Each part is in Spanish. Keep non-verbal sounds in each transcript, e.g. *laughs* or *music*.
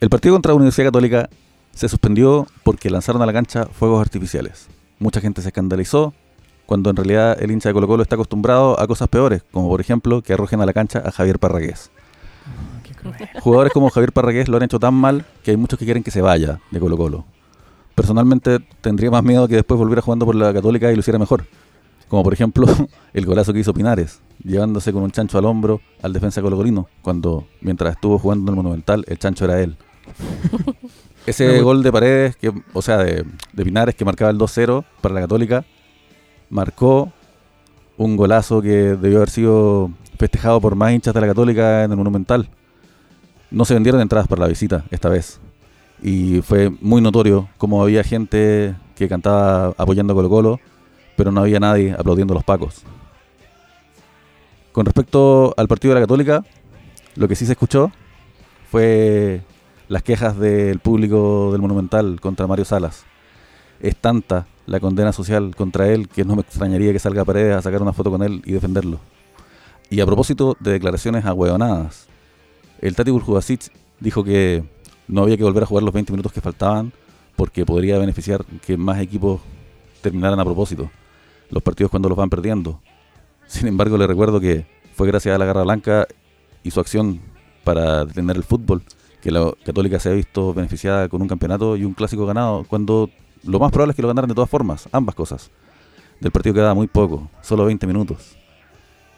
El partido contra la Universidad Católica se suspendió porque lanzaron a la cancha fuegos artificiales. Mucha gente se escandalizó cuando en realidad el hincha de Colo Colo está acostumbrado a cosas peores, como por ejemplo que arrojen a la cancha a Javier Parragués. *laughs* Jugadores como Javier Parragués lo han hecho tan mal que hay muchos que quieren que se vaya de Colo Colo. Personalmente tendría más miedo que después volviera jugando por la Católica y lo hiciera mejor. Como por ejemplo *laughs* el golazo que hizo Pinares, llevándose con un chancho al hombro al defensa colocolino, cuando mientras estuvo jugando en el Monumental, el chancho era él. *laughs* Ese gol de Paredes, que, o sea, de, de Pinares que marcaba el 2-0 para la Católica, marcó un golazo que debió haber sido festejado por más hinchas de la Católica en el Monumental. No se vendieron entradas para la visita esta vez. Y fue muy notorio cómo había gente que cantaba apoyando a Colo Colo, pero no había nadie aplaudiendo a los pacos. Con respecto al partido de la Católica, lo que sí se escuchó fue las quejas del público del Monumental contra Mario Salas. Es tanta la condena social contra él que no me extrañaría que salga a Paredes a sacar una foto con él y defenderlo. Y a propósito de declaraciones ahueonadas, el Tati Burjubasic dijo que no había que volver a jugar los 20 minutos que faltaban porque podría beneficiar que más equipos terminaran a propósito los partidos cuando los van perdiendo. Sin embargo, le recuerdo que fue gracias a la Garra Blanca y su acción para detener el fútbol que la Católica se ha visto beneficiada con un campeonato y un clásico ganado, cuando lo más probable es que lo ganaran de todas formas, ambas cosas. Del partido quedaba muy poco, solo 20 minutos.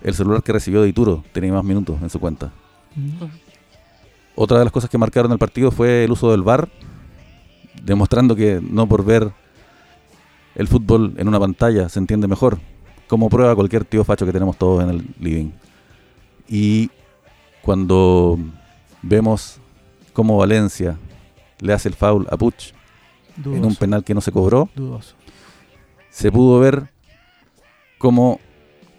El celular que recibió de Ituro tenía más minutos en su cuenta. Otra de las cosas que marcaron el partido fue el uso del VAR, demostrando que no por ver el fútbol en una pantalla se entiende mejor, como prueba cualquier tío facho que tenemos todos en el living. Y cuando vemos cómo Valencia le hace el foul a Puch en un penal que no se cobró, Dudoso. se pudo ver cómo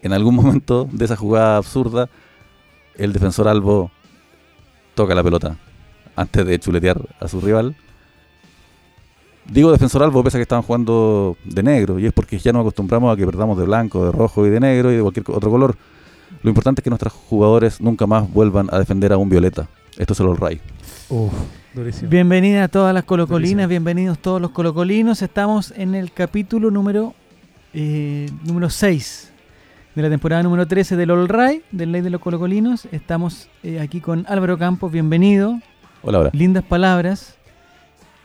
en algún *laughs* momento de esa jugada absurda el defensor Albo toca la pelota antes de chuletear a su rival. Digo defensor Albo pese a que estaban jugando de negro y es porque ya nos acostumbramos a que perdamos de blanco, de rojo y de negro y de cualquier otro color. Lo importante es que nuestros jugadores nunca más vuelvan a defender a un violeta. Esto es el All Right. Uf, durísimo. Bienvenida a todas las colocolinas, Durísimo. bienvenidos todos los colocolinos. Estamos en el capítulo número eh, número 6 de la temporada número 13 del All Right, del Ley de los Colocolinos. Estamos eh, aquí con Álvaro Campos, bienvenido. Hola, hola. Lindas palabras.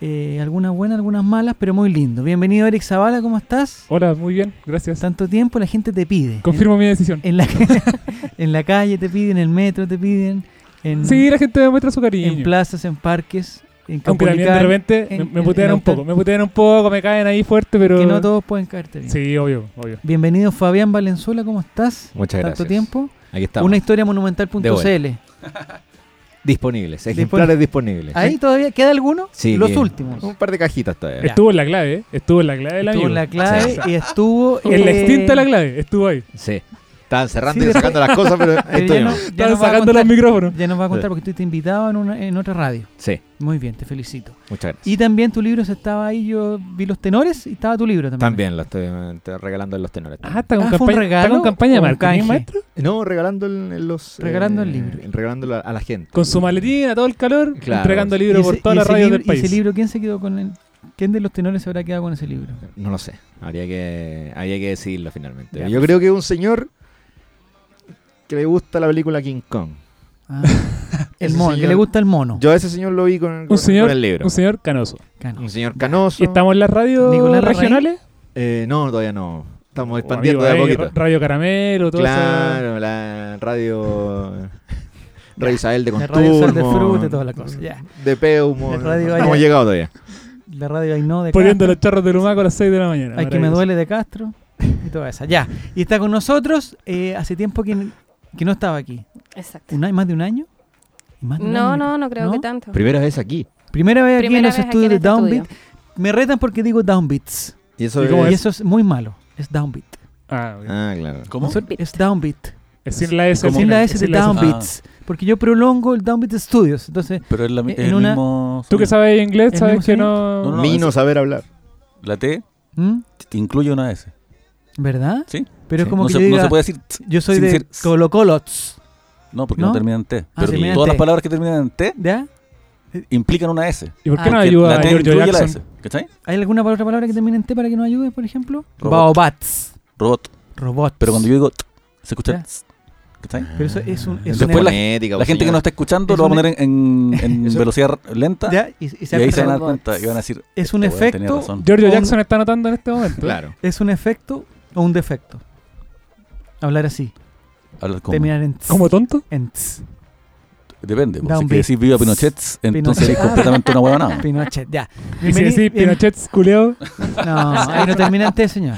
eh, algunas buenas, algunas malas, pero muy lindo. Bienvenido Eric Zavala, ¿cómo estás? Hola, muy bien, gracias. Tanto tiempo, la gente te pide. Confirmo mi decisión. En, en la, *laughs* *laughs* en la calle te piden, en el metro te piden, en, Sí, la gente me muestra su cariño. en plazas, en parques, en Aunque también de repente en- me, me putean un poco, me putean un poco, me caen ahí fuerte, pero... Que no todos pueden caerte bien. Sí, obvio, obvio. Bienvenido Fabián Valenzuela, ¿cómo estás? Muchas Tanto gracias. tiempo. Aquí estamos. Una historia monumental.cl. Disponibles, ejemplares disponibles. ¿Ahí todavía queda alguno? Sí, Los bien. últimos. Un par de cajitas todavía. Estuvo en la clave, ¿eh? Estuvo en la clave del Estuvo amigo. en la clave Sí. y estuvo En la eh, extinta la clave, estuvo ahí. Sí. Estaban cerrando Sí, y sacando las cosas, pero *laughs* pero estoy no, Estaban sacando los micrófonos. Ya nos va a contar porque estuviste invitado en, una, en otra radio. Sí, Muy bien, te felicito. muchas gracias. Y también tu libro se estaba ahí, yo vi los tenores y estaba tu libro también. También lo estoy, estoy regalando en los tenores. Ah, está con, Ah, ¿fue un campaña, regalo está con campaña de marketing, maestro. No, regalando en, en los... Regalando el libro. Regalándolo a, a la gente. Con su maletín, a todo el calor, Claro. entregando Y libros por todas las radios libro- del país. ¿Y ese libro quién se quedó con él? ¿Quién de los tenores se habrá quedado con ese libro? No lo sé. Habría que, habría que decidirlo finalmente. Ya, Yo creo que un señor que le gusta la película King Kong. Ah, *laughs* el mono, que señor- le gusta el mono. Yo a ese señor lo vi con, con- un, señor, con el libro. un señor canoso. Cano. Un señor canoso. ¿Y estamos en las radios regionales? Eh, no, todavía no. Estamos Oh, expandiendo amigo, de a poquito. Ra- Radio Caramelo, todo eso. Claro, la radio. *laughs* Radio Isabel de La radio Sal de Conturmo. Fruta, toda la cosa. Ya. De Peumo. No hemos llegado todavía. La radio Ainhoa de Poniendo Castro. los charros de Lumaco a las 6 de la mañana. Hay que me duele de Castro y toda esa. Ya. Y está con nosotros eh, hace tiempo que, que no estaba aquí. Exacto. ¿Un año, ¿Más de un año? ¿Más de un No, año? no, no creo que tanto. Primera vez aquí. Primera vez aquí Primera en los estudios de este Downbeat. estudio. Me retan porque digo Downbeats. ¿Y eso ¿Y cómo Y es? eso es muy malo. Es Downbeat. Ah. Ah, claro. ¿Cómo? Eso Es Downbeat. Es sin la S. Sin la S es de. Downbeats. Porque yo prolongo el Downbeat Studios. Entonces, Pero es, la, mi- En es el una- mismo... Tú que sabes inglés, ¿El sabes que no... No, no, Vino eso- saber hablar. La T ¿Mm? te incluye una S. ¿verdad? ¿Sí? Pero es como no, que se, yo no se puede decir... yo soy de decir- Colocolots. No, porque ¿No? no, termina en T. Ah, Pero todas las palabras que terminan en T ¿Ya? implican una S. ¿Y por qué Ah, no ayuda la a T Giorgio incluye la S. Jackson? ¿Cachai? ¿Hay alguna otra palabra que termine en T para que nos ayude, por ejemplo? Robot. Baobats. Robot. Robots. Pero cuando yo digo t, se escucha Ya. tss, ¿cachai? Pero eso es un- es Después un- la- gente que nos está escuchando Es lo va a poner en, *laughs* velocidad lenta Ya, y, y y se ahí se van a dar cuenta y van a decir Es un "Este efecto- razón". Giorgio Jackson está anotando en este momento. Claro. ¿Es un efecto o un defecto? Hablar así. Hablar como- Terminar en tss. ¿Como tonto? En tss. Depende, pues, si decís viva Pinochet, entonces eres completamente una huevonada. *laughs* Pinochet, ya. Y si decís Pinochet culeado, No, ahí no termina en T, señor.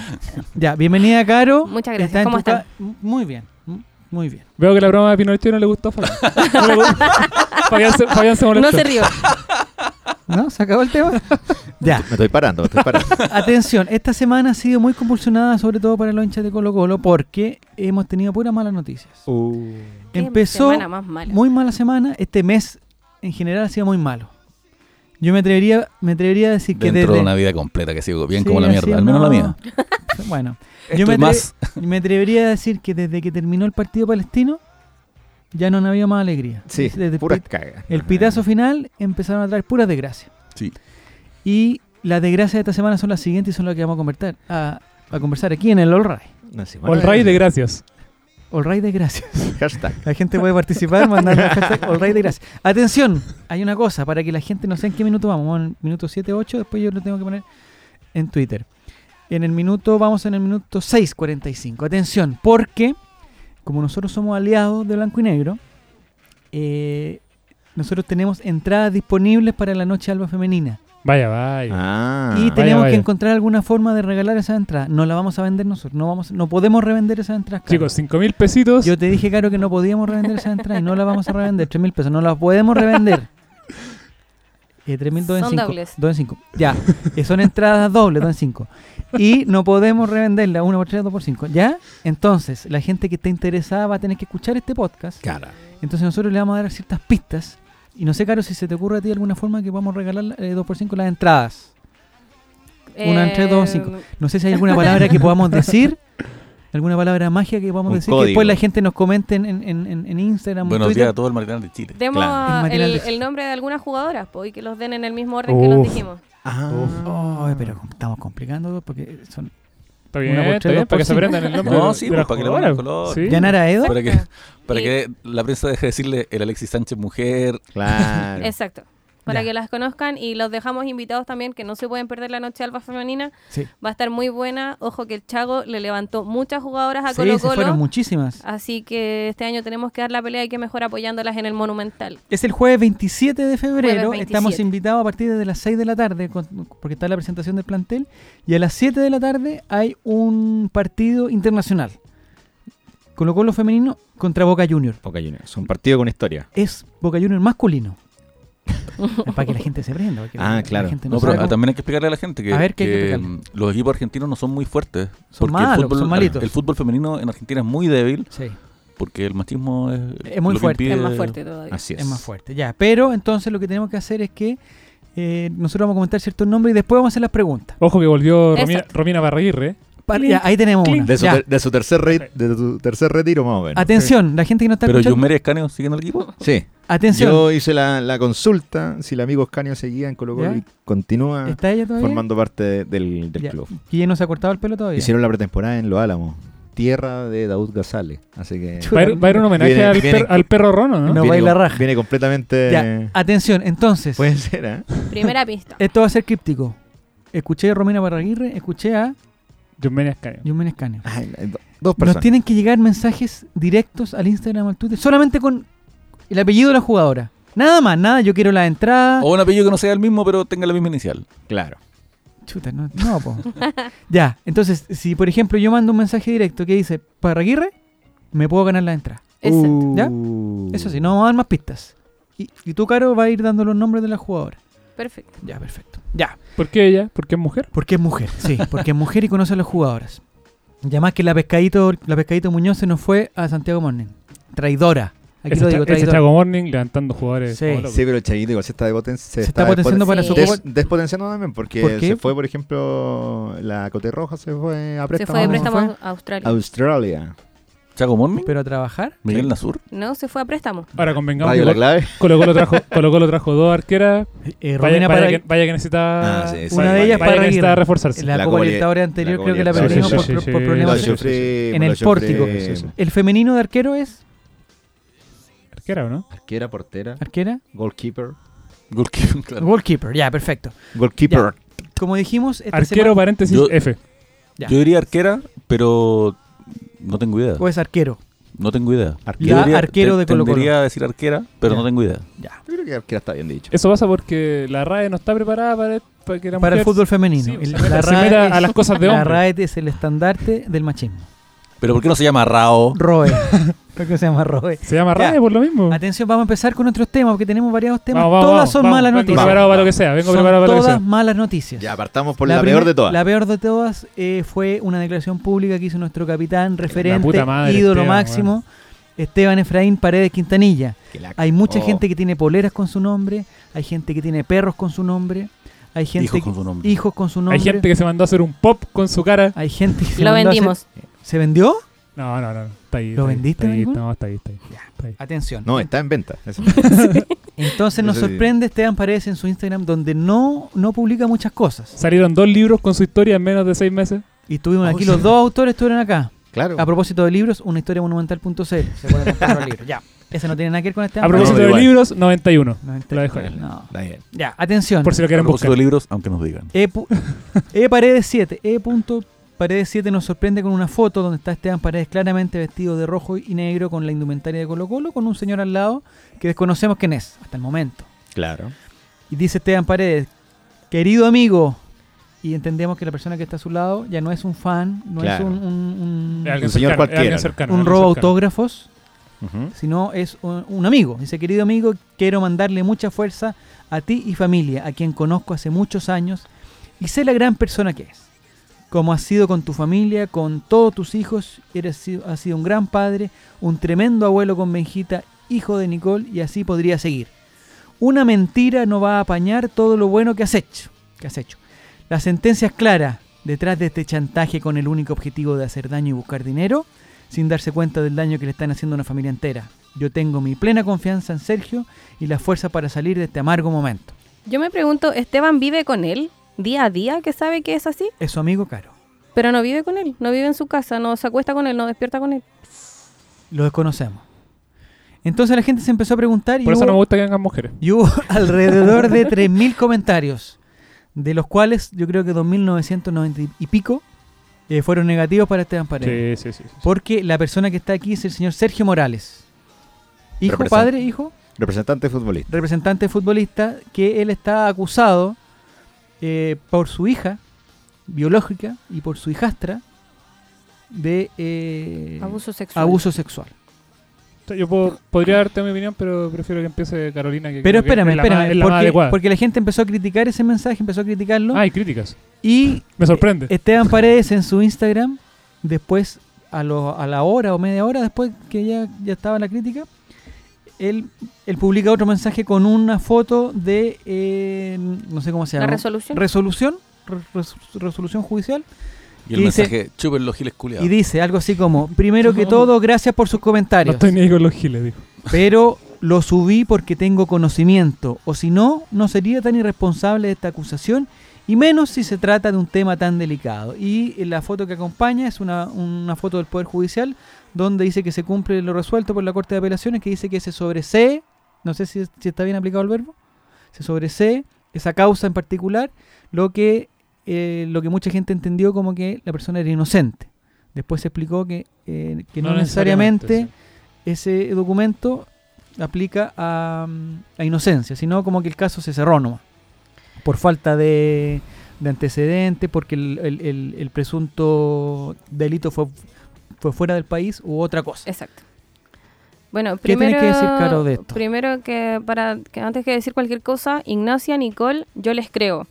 Ya, bienvenida, Caro. Muchas gracias. Está ¿Cómo están? Muy bien, muy bien. veo que la broma de Pinochet no le gustó a Fabián. *laughs* No le gustó. Fabián se, Fabián se No molestó. se rió. ¿No? ¿Se acabó el tema? *laughs* ya. Me estoy parando, me estoy parando. *laughs* Atención, esta semana ha sido muy convulsionada, sobre todo para los hinchas de Colo Colo, porque hemos tenido puras malas noticias. Qué Empezó semana más mala. muy mala semana, este mes en general ha sido muy malo. Yo me atrevería, me atrevería a decir que Dentro de desde... una vida completa que ha sido bien Sí, como la mierda, al menos la mía. *laughs* Bueno, yo más me atrevería a decir que desde que terminó el partido palestino ya no había más alegría. Sí, Desde puras pit- cagas. el pitazo final empezaron a traer puras desgracias. Sí. Y las desgracias de esta semana son las siguientes y son las que vamos a conversar, a, a conversar aquí en el All semana All right de gracias. All de gracias. Hashtag. La gente puede participar mandando hashtag All Right de gracias. Atención, hay una cosa para que la gente no sé en qué minuto vamos. Vamos en el minuto 7, 8, después yo lo tengo que poner en Twitter. En el minuto, vamos en el minuto 6.45. Atención, porque como nosotros somos aliados de Blanco y Negro, eh, nosotros tenemos entradas disponibles para la noche alba femenina. Vaya, vaya. Ah. y tenemos vaya. que encontrar alguna forma de regalar esa entrada. No la vamos a vender nosotros. No, vamos, no podemos revender esa entrada. Chicos, 5 mil pesitos. Yo te dije, Caro, que no podíamos revender esa entrada y no la vamos a revender. 3 mil pesos, no la podemos revender. *laughs* Eh, 3 mil, 2 en Son 5. dobles. 2 en 5. Ya, eh, son entradas *laughs* dobles, 2 en 5. Y no podemos revenderla 1 por 3, 2 por 5. ¿Ya? Entonces, la gente que esté interesada va a tener que escuchar este podcast. Cara. Entonces, nosotros le vamos a dar ciertas pistas. Y no sé, Caro, si se te ocurre a ti alguna forma que podamos regalar eh, 2 por 5 las entradas. Una entre dos, cinco. No sé si hay alguna palabra que podamos *laughs* decir. Alguna palabra magia que podamos Un decir. Que código. después la gente nos comente en, en, en, en Instagram. buenos días a todo el matinal de Chile. Demos Claro. El el, de- el nombre de algunas jugadoras po, y que los den en el mismo orden que los dijimos. Ah. Oh, pero estamos complicando porque son. Está bien, Una por está bien, para que se cinco. aprendan el nombre No, de, sí, de pues, para que le pongan color. Sí. ¿Yanara Edo? Para que, para Y- que la prensa deje de decirle el Alexis Sánchez mujer. Claro. Exacto. Para Ya. que las conozcan y los dejamos invitados también, que no se pueden perder la noche alba femenina. Sí. Va a estar muy buena. Ojo que el Chago le levantó muchas jugadoras a Sí, Colo se fueron Colo. muchísimas. Así que este año tenemos que dar la pelea y que mejor apoyándolas en el Monumental. Es el jueves 27 de febrero. Jueves 27. Estamos invitados a partir de las 6 de la tarde, con- porque está la presentación del plantel. Y a las 7 de la tarde hay un partido internacional. Colo Colo femenino contra Boca Junior. Boca Juniors. Un partido con historia. Es Boca Junior masculino. Es para que la gente se prenda. para que Ah, la- la claro. gente No, no pero cómo- también hay que explicarle a la gente que, A ver, ¿qué hay que que, explicarle? los equipos argentinos no son muy fuertes. Son malos, el fútbol, son malitos. El fútbol femenino en Argentina es muy débil Sí, porque el machismo es, Es muy fuerte. impide- Es más fuerte todavía. Así es. es más fuerte. Ya, pero entonces lo que tenemos que hacer es que eh, nosotros vamos a comentar ciertos nombres y después vamos a hacer las preguntas. Ojo que volvió Romina. Romina Barraguirre. Ya, ahí tenemos una. De su, Ya. ter- de su tercer re- de su tercer retiro, más o menos. Atención, la gente que no está Pero escuchando. Yusmeri Escanio sigue en el equipo. Sí. Atención. Yo hice la, la consulta si el amigo Escanio seguía en Colo y continúa ¿Está ella todavía? formando parte de- del, del Ya. club. Y ella no se ha cortado el pelo todavía. Hicieron la pretemporada en Los Álamos, tierra de Daud Gazale. Así que. Va a ir, un homenaje Viene- al, viene- per- al perro Rono, ¿no? No. viene, baila raja. viene completamente. Ya, atención, entonces. Puede ser, ¿eh? Primera pista. Esto va a ser críptico. Escuché a Romina Barraguirre, escuché a Escanio. Ay, hay do- dos Nos personas. tienen que llegar mensajes directos al Instagram o al Twitter, solamente con el apellido de la jugadora. Nada más, nada, yo quiero la entrada. O un apellido que no sea el mismo, pero tenga la misma inicial. Claro. Chuta, no, no, po. *laughs* ya, entonces, si por ejemplo yo mando un mensaje directo que dice Barraguirre, me puedo ganar la entrada. Exacto. ¿Ya? Uh. Eso sí, no vamos a dar más pistas. Y, y tú, Caro, va a ir dando los nombres de las jugadoras. Perfecto. Ya, perfecto. Ya. ¿Por qué ella? ¿Por qué es mujer? Porque es mujer, sí, porque es mujer y conoce a las jugadoras. Y además que la pescadito, la pescadito Muñoz se nos fue a Santiago Morning. Traidora. Aquí Ese, lo digo, ese traidora. Chago Morning levantando jugadores. Sí. como. Sí, pero el Chaguito igual se está, depoten- Se está potenciando para Sí. su des- despotenciando también porque se fue, por ejemplo, la Cote Roja se fue a Se préstamo fue de ¿Cómo préstamo a Australia. a Australia. Chaco Morning, pero a trabajar. Miguel Nasur. No, se fue a préstamo. Ahora convengamos que La Colo- Clave. Colo Colo trajo, Colo Colo trajo dos arqueras. Eh, Vaya, Romina vaya para que, vaya que necesitaba. Ah, sí, sí. una de ellas vaya para que necesitaba Aguirre. reforzarse. la, La Copa Copa Libertadores Liber- anterior la creo que la Copa perdimos Libertadores. por, Sí, sí, por sí, problemas Lo en lo el pórtico. Sí, sí. El femenino de arquero es Arquera, ¿o no? Arquera, portera, arquera, goalkeeper. Goalkeeper, claro. goalkeeper, ya, perfecto. Goalkeeper. Como dijimos, esta Arquero, semana- paréntesis, Yo- F. Ya. Yo diría arquera, pero no tengo idea. o es arquero. No tengo idea. Arquero. Arquero te- de Colo-Colo. Tendería a decir arquera, pero Ya. no tengo idea. Ya. Yo creo que arquera está bien dicho. Eso pasa porque la RAE no está preparada para, para que la Para el mujer fútbol femenino. sí, El- se la meta, se RAE meta es- a las cosas de La hombre. RAE es el estandarte del machismo. Pero ¿por qué no se llama Rao? ROE. *laughs* ¿Por qué se llama ROE? Se llama Ya. RAE por lo mismo. Atención, vamos a empezar con otros temas porque tenemos variados temas. Vamos, vamos, todas vamos, son vamos. malas Vengo noticias. preparado para lo que sea. Vengo Son preparado para lo que todas sea. malas noticias. Ya, partamos por la, peor de todas. La peor de todas eh, fue una declaración pública que hizo nuestro capitán, referente, puta madre, ídolo Esteban, máximo, Esteban Efraín Paredes Quintanilla. Que la- Hay mucha Oh. gente que tiene poleras con su nombre, hay gente que tiene perros con su nombre, hay gente Hijos que- con su nombre. hijos con su nombre. Hay gente que se mandó a hacer un pop con su cara. hay gente que se Lo mandó a hacer- vendimos. ¿Se vendió? No, no, no. Está ahí. ¿Lo está ahí, vendiste, Está ahí, maricón? no, está ahí, está ahí. Está ahí. Atención. No, está en venta. *laughs* Entonces nos sorprende Esteban Paredes en su Instagram donde no, no publica muchas cosas. Salieron dos libros con su historia en menos de seis meses. Y tuvimos Oh, aquí sí. los dos autores estuvieron acá. Claro. A propósito de libros, una historia monumental.cl. Se pueden comprar los *laughs* libros. Ya. Ese no tiene nada que ver con este A propósito no, de igual. libros, 91. No, este- Lo dejo ahí. no. Está bien. Ya, atención. Por si lo A quieren propósito buscar. de libros, aunque nos digan. E, pu- *laughs* E Paredes 7. E. punto Paredes 7 nos sorprende con una foto donde está Esteban Paredes claramente vestido de rojo y negro con la indumentaria de Colo Colo, con un señor al lado que desconocemos quién es hasta el momento. Claro. Y dice Esteban Paredes, querido amigo, y entendemos que la persona que está a su lado ya no es un fan, no Claro. es un, un, un- Es alguien Un señor cualquiera. cercano, un robo autógrafos, sino es un, un amigo. Dice, querido amigo, quiero mandarle mucha fuerza a ti y familia, a quien conozco hace muchos años y sé la gran persona que es. Como has sido con tu familia, con todos tus hijos, eres, has sido un gran padre, un tremendo abuelo con Benjita, hijo de Nicole, y así podría seguir. Una mentira no va a apañar todo lo bueno que has hecho. Que has hecho. La sentencia es clara. Detrás de este chantaje con el único objetivo de hacer daño y buscar dinero, sin darse cuenta del daño que le están haciendo a una familia entera. Yo tengo mi plena confianza en Sergio y la fuerza para salir de este amargo momento. Yo me pregunto, ¿Esteban vive con él día a día que sabe que es así? Es su amigo Caro. Pero no vive con él, no vive en su casa, no se acuesta con él, no despierta con él. Lo desconocemos. Entonces la gente se empezó a preguntar y Por eso hubo- no me gusta que vengan mujeres. Y hubo *laughs* alrededor de 3.000 comentarios, de los cuales yo creo que 2.990 y pico eh, fueron negativos para Esteban Paredes. Sí, sí, sí. sí. Porque la persona que está aquí es el señor Sergio Morales. Hijo, padre, hijo, Representante futbolista. representante futbolista, que él está acusado eh, por su hija biológica y por su hijastra de eh, Abuso sexual. abuso sexual. Yo puedo- podría darte mi opinión, pero prefiero que empiece Carolina. Que Pero que espérame, es la más- espérame, es la porque, porque la gente empezó a criticar ese mensaje, empezó a criticarlo. Ah, hay críticas. Y Me sorprende. Esteban Paredes en su Instagram, después, a, lo- a la hora o media hora después que ya, ya estaba la crítica, él, él publica otro mensaje con una foto de, eh, no sé cómo se La llama. resolución. Resolución, re- res- resolución judicial. Y el Y dice- mensaje, chupen los giles culiados. Y dice algo así como, primero que todo, gracias por sus no comentarios. estoy ni ahí con los giles, dijo. pero lo subí porque tengo conocimiento, o si no, no sería tan irresponsable de esta acusación, y menos si se trata de un tema tan delicado. Y la foto que acompaña es una, una foto del Poder Judicial, donde dice que se cumple lo resuelto por la Corte de Apelaciones, que dice que se sobresee, no sé si, si está bien aplicado el verbo, se sobresee esa causa en particular, lo que, eh, lo que mucha gente entendió como que la persona era inocente. Después se explicó que, eh, que no, necesariamente ese documento aplica a, mm, a inocencia, sino como que el caso se cerró nomás. Por falta de, de antecedentes, porque el, el- el- el presunto delito fue, fue fuera del país u otra cosa. Exacto. Bueno, ¿Qué tienes primero, que decir, Caro, de esto? Primero que para que antes que decir cualquier cosa, Ignacia, Nicole, yo les creo.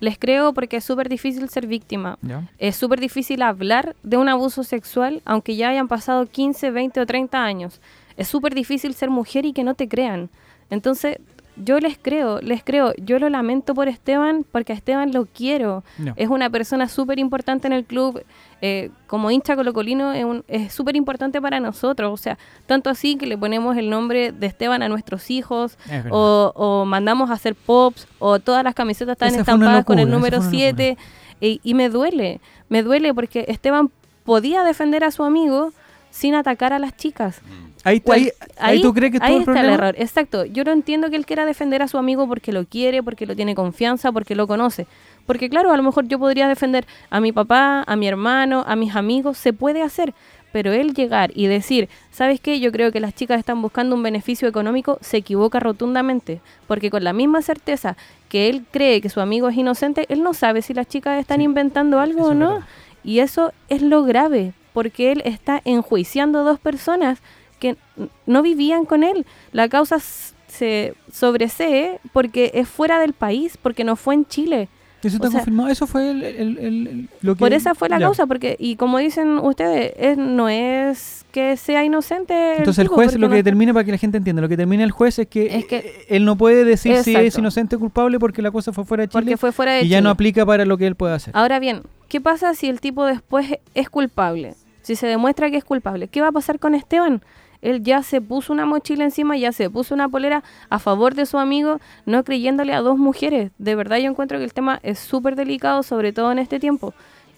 Les creo porque es súper difícil ser víctima. Es súper difícil hablar de un abuso sexual aunque ya hayan pasado 15, 20 o 30 años. Es súper difícil ser mujer y que no te crean. Entonces, yo les creo, les creo. Yo lo lamento por Esteban porque a Esteban lo quiero. No. Es una persona súper importante en el club. eh, como hincha colocolino es un- es súper importante para nosotros. O sea, tanto así que le ponemos el nombre de Esteban a nuestros hijos o, o mandamos a hacer pops o todas las camisetas están Esa estampadas con el número fue una 7 y, y me duele, me duele porque Esteban podía defender a su amigo sin atacar a las chicas. Ahí, Cual- ahí, ahí tú crees que ahí estuvo el está el error, exacto. Yo no entiendo que él quiera defender a su amigo porque lo quiere, porque lo tiene confianza, porque lo conoce. Porque claro, a lo mejor yo podría defender a mi papá, a mi hermano, a mis amigos, se puede hacer. Pero él llegar y decir, ¿sabes qué? Yo creo que las chicas están buscando un beneficio económico, se equivoca rotundamente. Porque con la misma certeza que él cree que su amigo es inocente, él no sabe si las chicas están Sí, inventando algo eso o no. Y eso es lo grave, porque él está enjuiciando a dos personas que no vivían con él. La causa se sobresee porque es fuera del país, porque no fue en Chile. Eso está o sea- confirmado. Eso fue el, el- el- el- lo que. Por esa fue la ya. causa, porque, y como dicen ustedes, es- no es que sea inocente. Entonces el tipo, juez lo que no- determina, para que la gente entienda, lo que determina el juez es que, Es que- eh, él no puede decir si es inocente o culpable porque la cosa fue fuera de Chile Porque fue fuera de y ya no aplica para lo que él puede hacer. Ahora bien, ¿qué pasa si el tipo después es culpable? Si se demuestra que es culpable, ¿qué va a pasar con Esteban? Él ya se puso una mochila encima, ya se puso una polera a favor de su amigo, no creyéndole a dos mujeres. De verdad yo encuentro que el tema es súper delicado, sobre todo en este tiempo.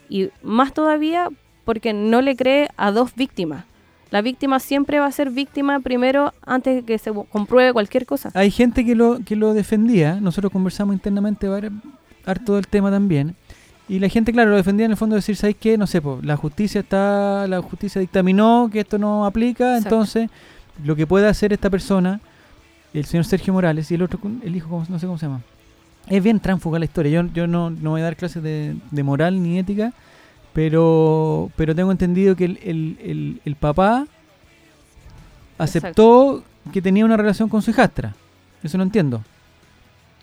Y más todavía porque no le cree a dos víctimas. La víctima siempre va a ser víctima primero antes de que se compruebe cualquier cosa. Hay gente que lo, que lo defendía, nosotros conversamos internamente harto del tema también, y la gente, claro, lo defendía en el fondo de decir, ¿sabes qué? No sé, po, la justicia está, la justicia dictaminó que esto no aplica, Exacto. entonces lo que puede hacer esta persona, el señor Sergio Morales y el otro, el hijo, ¿cómo- no sé cómo se llama, es bien tránfuga la historia, yo, yo no, no voy a dar clases de, de moral ni ética, pero, pero tengo entendido que el, el- el- el papá aceptó que tenía una relación con su hijastra. Eso no entiendo.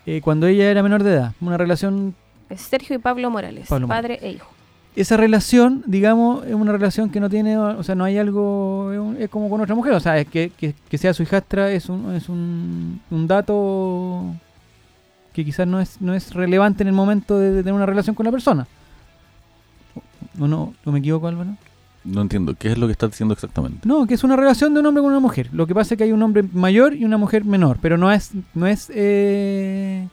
Eh, cuando ella era menor de edad. Una relación. Es Sergio y Pablo Morales, Pablo padre e hijo. Esa relación, digamos, es una relación que no tiene. O sea, no hay algo. Es, un- es como con otra mujer. O sea, es que, que, que sea su hijastra es un, es un, un dato que quizás no es, no es relevante en el momento de, de tener una relación con la persona. ¿O no? ¿No me equivoco, Álvaro? No entiendo, ¿qué es lo que estás diciendo exactamente? No, que es una relación de un hombre con una mujer. Lo que pasa es que hay un hombre mayor y una mujer menor, pero no es no es eh,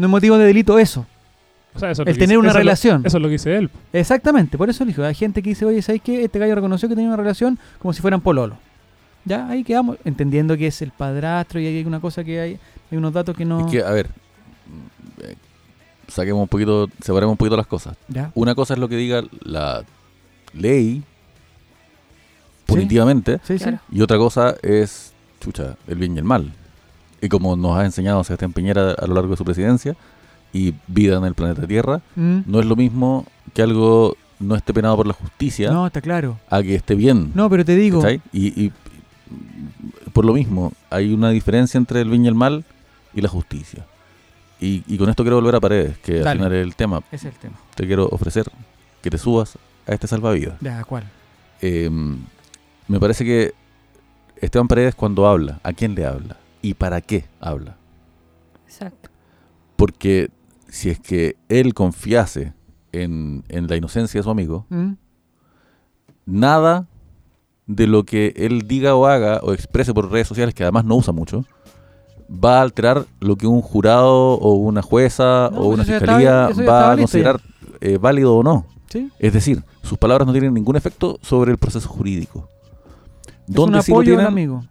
no es motivo de delito eso. O sea, eso es lo El tener dice- una eso es lo- relación. Eso es lo que dice él. Exactamente, por eso dijo. Hay gente que dice, oye, ¿sabes qué? Este gallo reconoció que tenía una relación como si fueran pololo. Ya, ahí quedamos, entendiendo que es el padrastro y hay una cosa que hay, hay unos datos que no... Es que, a ver, saquemos un poquito, separemos un poquito las cosas. Ya, Una cosa es lo que diga la ley punitivamente sí, sí. Claro. y otra cosa es, chucha, el bien y el mal. Y como nos ha enseñado Sebastián Piñera a lo largo de su presidencia y vida en el planeta Tierra, Mm. no es lo mismo que algo no esté penado por la justicia No, está claro. a que esté bien. No, pero te digo. Y, por lo mismo, hay una diferencia entre el bien y el mal y la justicia. Y, y con esto quiero volver a Paredes, que al Dale. final es el tema. es el tema. Te quiero ofrecer que te subas a este salvavidas. Ya, ¿cuál? Eh, me parece que Esteban Paredes cuando habla, ¿a quién le habla? ¿Y para qué habla? Exacto. Porque si es que él confiase en, en la inocencia de su amigo, Mm. nada de lo que él diga o haga o exprese por redes sociales, que además no usa mucho, va a alterar lo que un jurado o una jueza No, o una eso ya fiscalía va a considerar eh, válido o no. ¿Sí? Es decir, sus palabras no tienen ningún efecto sobre el proceso jurídico. Es un ¿Dónde sí lo apoyo tienen? amigo.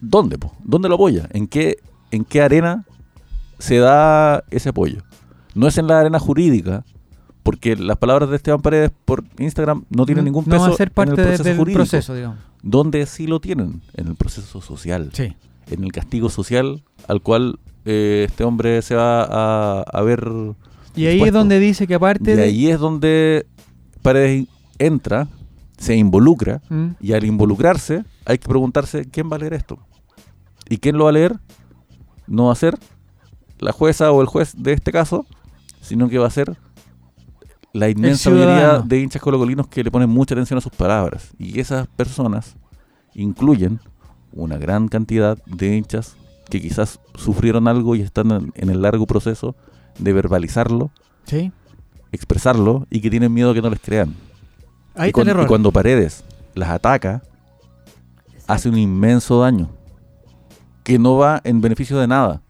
¿Dónde? po? ¿Dónde lo apoya? ¿En qué, ¿En qué arena se da ese apoyo? No es en la arena jurídica, porque las palabras de Esteban Paredes por Instagram no tienen ningún no peso va a ser parte en el de- proceso del jurídico. proceso, digamos. ¿Dónde sí lo tienen? En el proceso social, Sí. en el castigo social al cual eh, este hombre se va a, a ver. Y ahí es donde dice que aparte Y de... ahí es donde Paredes entra, se involucra, Mm. y al involucrarse hay que preguntarse quién va a leer esto. ¿Y quién lo va a leer? No va a ser la jueza o el juez de este caso, sino que va a ser la inmensa mayoría de hinchas colocolinos que le ponen mucha atención a sus palabras. Y esas personas incluyen una gran cantidad de hinchas que quizás sufrieron algo y están en, el largo proceso de verbalizarlo, Sí. expresarlo y que tienen miedo que no les crean. Ahí y, está cuan- el error. y cuando Paredes las ataca, hace un inmenso daño que no va en beneficio de nada.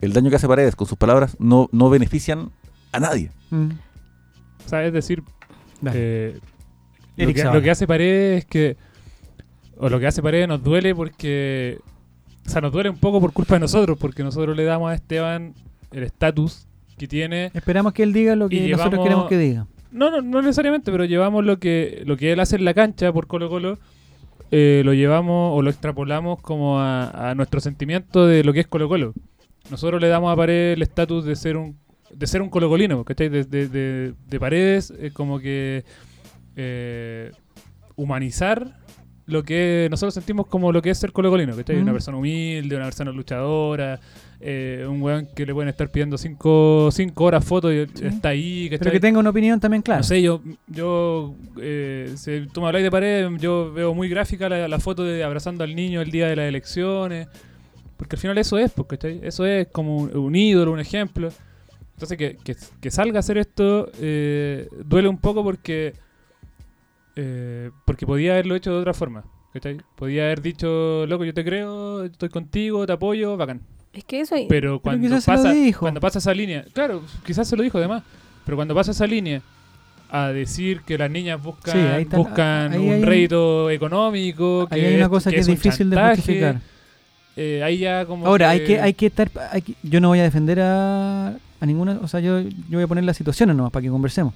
El daño que hace Paredes con sus palabras no, no benefician a nadie. Mm. O sea, es decir, eh, lo, que, Zavala. lo que hace Paredes es que. O lo que hace Paredes nos duele porque. O sea, nos duele un poco por culpa de nosotros, porque nosotros le damos a Esteban el estatus que tiene. Esperamos que él diga lo que nosotros llevamos- queremos que diga. No, no, no necesariamente, pero llevamos lo que, lo que él hace en la cancha por Colo Colo, eh, lo llevamos o lo extrapolamos como a, a nuestro sentimiento de lo que es Colo Colo. Nosotros le damos a Paredes el estatus de ser un de ser un colocolino, ¿cachai? De, de, de- de Paredes, eh, como que eh, humanizar lo que nosotros sentimos como lo que es ser colocolino, ¿cachai? Mm. Una persona humilde, una persona luchadora, eh, un weón que le pueden estar pidiendo cinco, cinco horas fotos y Sí. está ahí, ¿cachai? Pero que tenga una opinión también clara. No sé, yo, yo eh, si tú me habláis de pared, yo veo muy gráfica la, la foto de abrazando al niño el día de las elecciones. Porque al final eso es, pues, ¿cachai? Eso es como un, un ídolo, un ejemplo. Entonces que, que, que salga a hacer esto eh, duele un poco porque eh, porque podía haberlo hecho de otra forma. ¿cachai? Podía haber dicho, loco, yo te creo, estoy contigo, te apoyo, bacán. Es que eso... Pero cuando lo pasa, dijo. cuando pasa esa línea, claro, quizás se lo dijo además, pero cuando pasa esa línea a decir que las niñas buscan, Sí, ahí está- buscan ahí un hay un- rédito económico, que Ahí hay una es- cosa que, es un difícil de chantaje, justificar. eh, ahí ya como Ahora, hay que, hay que estar. hay que- yo no voy a defender a, a ninguna. O sea, yo, yo voy a poner las situaciones nomás para que conversemos.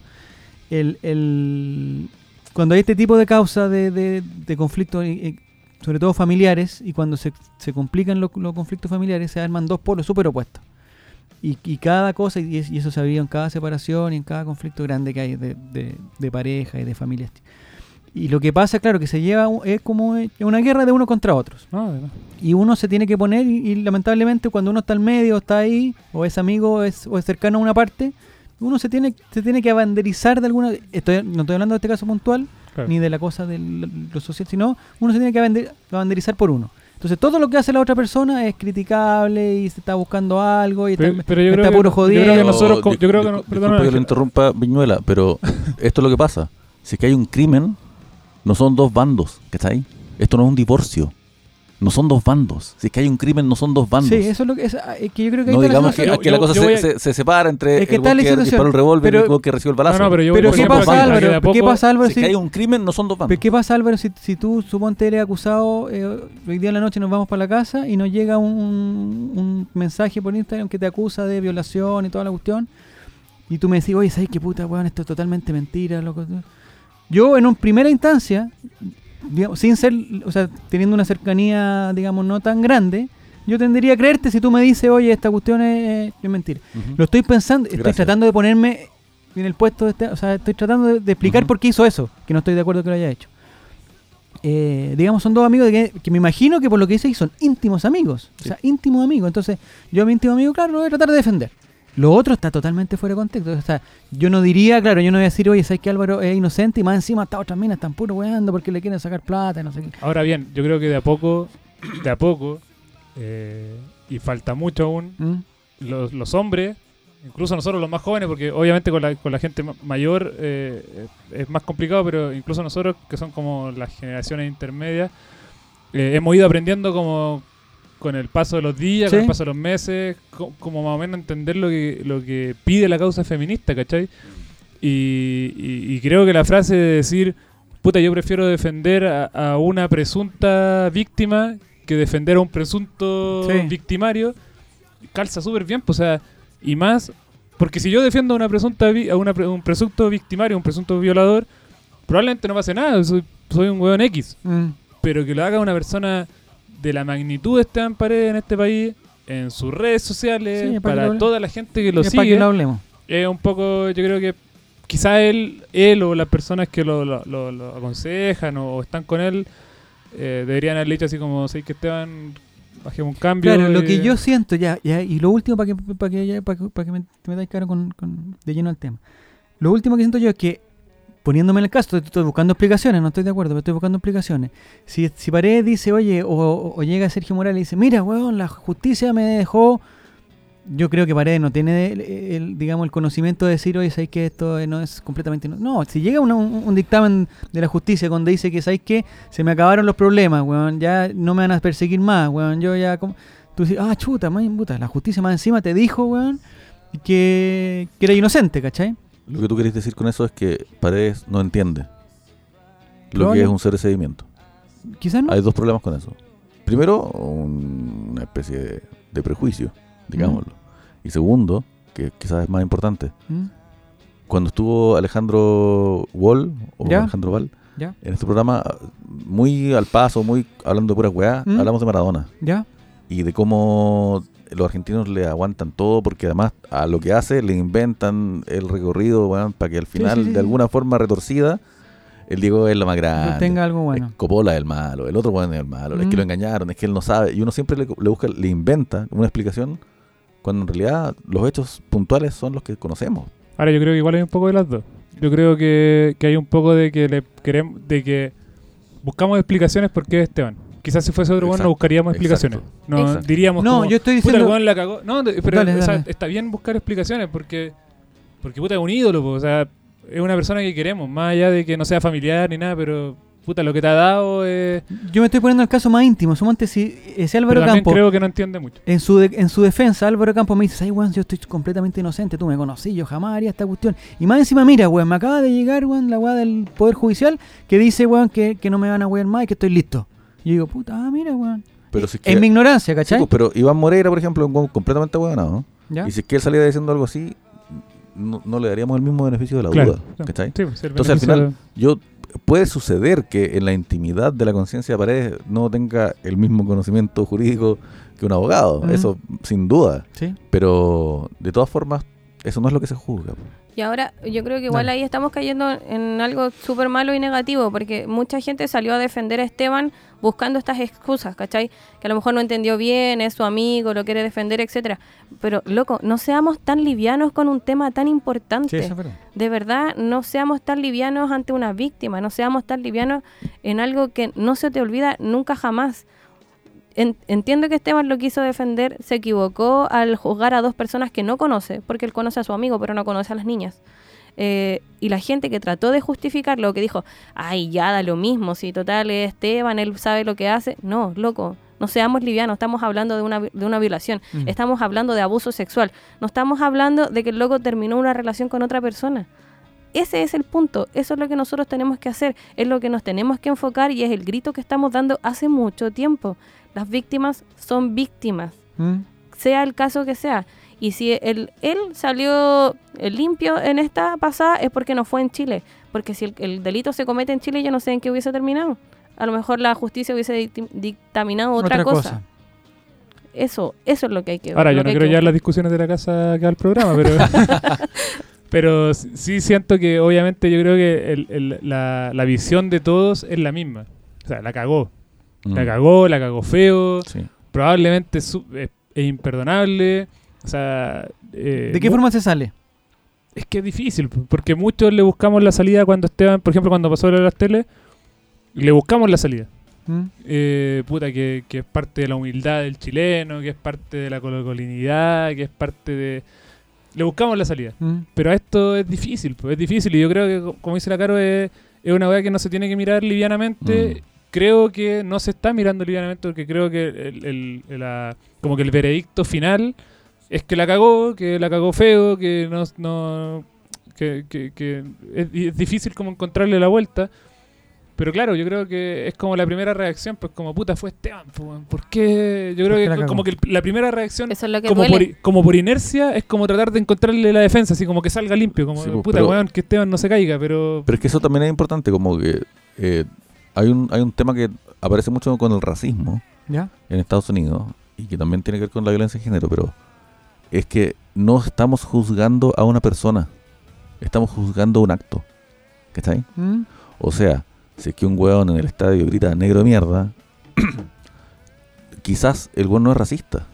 El, el, cuando hay este tipo de causa de, de, de conflictos, eh, sobre todo familiares, y cuando se, se complican los, los conflictos familiares, se arman dos polos súper opuestos. Y, y cada cosa, y, y eso se ha vivido en cada separación y en cada conflicto grande que hay de, de- de pareja y de familias. Y lo que pasa, claro, que se lleva, es como una guerra de uno contra otros No, y uno se tiene que poner y, y lamentablemente cuando uno está al medio, está ahí o es amigo es, o es cercano a una parte, uno se tiene se tiene que abanderizar de alguna estoy, no estoy hablando de este caso puntual Claro. ni de la cosa de lo, lo social, sino uno se tiene que abande- abanderizar por uno. Entonces todo lo que hace la otra persona es criticable y se está buscando algo y Pero, está, pero yo, está creo que, puro yo creo que nosotros, Oh, yo creo que, no, que lo interrumpa Viñuela, pero *laughs* esto es lo que pasa. Si es que hay un crimen, no son dos bandos, ¿cachai? Esto no es un divorcio. No son dos bandos. Si es que hay un crimen, no son dos bandos. Sí, eso es lo que, es, es que yo creo que no digamos que. Yo- que la cosa se, a- se- se separa entre Es que el que disparó el revólver y el que recibió el balazo. No, no, pero yo Pero ¿qué ejemplo, pasa, Álvaro? a ¿Qué poco- pasa, Álvaro? si es si- que hay un crimen, no son dos bandos. Pero ¿qué pasa, Álvaro, si, si tú, suponte, eres acusado, eh, hoy día en la noche nos vamos para la casa y nos llega un, un mensaje por Instagram que te acusa de violación y toda la cuestión, y tú me decís, oye, ¿sabes qué puta, weón? Esto es totalmente mentira, loco. Yo, en una primera instancia, digamos, sin ser, o sea, teniendo una cercanía, digamos, no tan grande, yo tendría a creerte si tú me dices, oye, esta cuestión es, es mentira. Lo estoy pensando, estoy Gracias. tratando de ponerme en el puesto de este, o sea, estoy tratando de, de explicar por qué hizo eso, que no estoy de acuerdo que lo haya hecho. Eh, digamos, son dos amigos de que, que me imagino que por lo que dice son íntimos amigos, o sea, íntimos amigos. Entonces, yo a mi íntimo amigo, claro, lo voy a tratar de defender. Lo otro está totalmente fuera de contexto. O sea, yo no diría, claro, yo no voy a decir, oye, ¿sabes que Álvaro es inocente? Y más encima estas otras minas están puro weando porque le quieren sacar plata y no sé qué. Ahora bien, yo creo que de a poco, de a poco, eh, y falta mucho aún, ¿Mm? los, los hombres, incluso nosotros los más jóvenes, porque obviamente con la, con la gente ma- mayor eh, es más complicado, pero incluso nosotros, que son como las generaciones intermedias, eh, hemos ido aprendiendo como con el paso de los días, con el paso de los meses, co- como más o menos entender lo que, lo que pide la causa feminista, ¿cachai? Y, y- y creo que la frase de decir, puta, yo prefiero defender a, a una presunta víctima que defender a un presunto Sí. victimario, calza súper bien, pues, o sea, y más, porque si yo defiendo a una presunta a una un presunto victimario, un presunto violador, probablemente no pase nada, soy, soy un weón X, Mm. pero que lo haga una persona de la magnitud de Esteban Paredes en este país, en sus redes sociales, Sí, para toda la gente que lo Es para que sigue, lo hablemos. es un poco, yo creo que quizá él, él o las personas que lo, lo- lo- lo aconsejan o, están con él, eh, deberían haberle dicho así como, sé que Esteban, bajemos un cambio. Claro, lo que yo siento ya, ya y lo último para que, para que, para que, para que me, te metáis claro con, con- de lleno al tema. Lo último que siento yo es que poniéndome en el caso, estoy, estoy buscando explicaciones, no estoy de acuerdo, pero estoy buscando explicaciones. Si, si Paredes dice, oye, o, o- llega Sergio Morales y dice, mira, weón, la justicia me dejó. Yo creo que Paredes no tiene, el, digamos, el conocimiento de decir, oye, ¿sabéis que esto no es completamente... No, no si llega un, dictamen de la justicia donde dice que, ¿sabéis que Se me acabaron los problemas, weón, ya no me van a perseguir más, weón, yo ya... como- Tú dices, ah, chuta, man, puta, la justicia más encima te dijo, weón, que, que era inocente, ¿cachai? Lo que tú querés decir con eso es que Paredes no entiende lo que es un ser de seguimiento. Quizás no. Hay dos problemas con eso. Primero, un- una especie de, de prejuicio, digámoslo. Y segundo, que quizás es más importante, ¿Mm? cuando estuvo Alejandro Wall o Ya. Alejandro Val ¿Ya? en este programa, muy al paso, muy hablando de puras weá, ¿Mm? hablamos de Maradona ¿Ya? y de cómo los argentinos le aguantan todo porque además a lo que hace le inventan el recorrido para que al final sí, sí, de alguna forma retorcida el Diego es lo más grande. tenga algo bueno. Es Coppola es el malo, el otro weón es el malo, es Mm. que lo engañaron, es que él no sabe. Y uno siempre le, le busca, le inventa una explicación cuando en realidad los hechos puntuales son los que conocemos. Ahora yo creo que igual hay un poco de las dos. Yo creo que, que hay un poco de que le queremos, de que buscamos explicaciones por qué Esteban. Quizás si fuese otro bueno Exacto, no buscaríamos explicaciones. No exacto. diríamos No, como, yo estoy puta, el diciendo... weón la cagó. No, pero Dale, o sea, dale. está bien buscar explicaciones porque porque puta es un ídolo, po, o sea, es una persona que queremos, más allá de que no sea familiar ni nada, pero puta lo que te ha dado es Yo me estoy poniendo el caso más íntimo. Sumonte si ese Álvaro también Campo, creo que no entiende mucho. en su, de- en su defensa, Álvaro Campo me dice, ay, weón, yo estoy completamente inocente, tú me conocí, yo jamás haría esta cuestión. Y más encima, mira, weón, me acaba de llegar, weón, la weá del Poder Judicial que dice, weón, que, que no me van a wear más y que estoy listo. Y yo digo, puta, ah, mira, weón. Pero si es que- En mi ignorancia, Sí, ¿cachai? pues, pero Iván Moreira, por ejemplo, es un completamente huevonado. ¿Ya? Y si es que él saliera diciendo algo así, no, no le daríamos el mismo beneficio de la Claro, duda. claro. ¿cachai? Sí, pues, Entonces, al final, yo puede suceder que en la intimidad de la conciencia de Paredes no tenga el mismo conocimiento jurídico que un abogado. Ujú. Eso sin duda. Sí. Pero de todas formas, eso no es lo que se juzga. Y ahora yo creo que igual ahí estamos cayendo en algo súper malo y negativo, porque mucha gente salió a defender a Esteban buscando estas excusas, ¿cachai? Que a lo mejor no entendió bien, es su amigo, lo quiere defender, etcétera. Pero, loco, no seamos tan livianos con un tema tan importante. Sí, eso es verdad. De verdad, no seamos tan livianos ante una víctima, no seamos tan livianos en algo que no se te olvida nunca jamás. En- entiendo que Esteban lo quiso defender, se equivocó al juzgar a dos personas que no conoce, porque él conoce a su amigo, pero no conoce a las niñas. Eh, y la gente que trató de justificarlo, que dijo, ay, ya da lo mismo, si total es Esteban, él sabe lo que hace. No, loco, no seamos livianos, estamos hablando de una, de una violación, Mm. estamos hablando de abuso sexual, no estamos hablando de que el loco terminó una relación con otra persona. Ese es el punto, eso es lo que nosotros tenemos que hacer, es lo que nos tenemos que enfocar y es el grito que estamos dando hace mucho tiempo. Las víctimas son víctimas, Mm. sea el caso que sea. Y si él, él salió eh, limpio en esta pasada es porque no fue en Chile. Porque si el, el delito se comete en Chile, yo no sé en qué hubiese terminado. A lo mejor la justicia hubiese dictaminado otra, cosa. Eso, eso es lo que hay que ver. Ahora, yo no quiero llevar las discusiones de la casa acá al programa, pero *laughs* *laughs* pero sí- sí siento que obviamente yo creo que el- el- la, la visión de todos es la misma. O sea, la cagó. La Mm. cagó, la cagó feo, Sí. probablemente es, su- es- es imperdonable. O sea, eh, ¿De qué forma se sale? es que es difícil, porque muchos le buscamos la salida cuando Esteban, por ejemplo, cuando pasó lo de las teles, le buscamos la salida. Mm. Eh, puta, que, que es parte de la humildad del chileno, que es parte de la colocolinidad, que es parte de... Le buscamos la salida. Mm. Pero esto es difícil, pues, es difícil. Y yo creo que, co- como dice la Caro, es, es una weá que no se tiene que mirar livianamente. Mm. Creo que no se está mirando livianamente porque creo que el, el- el- la- como que el veredicto final es que la cagó, que la cagó feo, que no... no que, que- que es, es difícil como encontrarle la vuelta. Pero claro, yo creo que es como la primera reacción, pues como puta fue Esteban, pues, ¿por qué? Yo creo que como que la primera reacción Eso es lo que como por, duele. como por inercia es como tratar de encontrarle la defensa, así como que salga limpio, como Sí, pues, puta pero- weón, que Esteban no se caiga, pero Pero es que eso también es importante, como que eh, hay, un, hay un tema que aparece mucho con el racismo ¿Ya? en Estados Unidos y que también tiene que ver con la violencia de género, pero es que no estamos juzgando a una persona, estamos juzgando un acto. ¿Cachai? Mm. O sea, si es que un weón en el estadio grita negro de mierda, *clears throat* quizás el weón no es racista.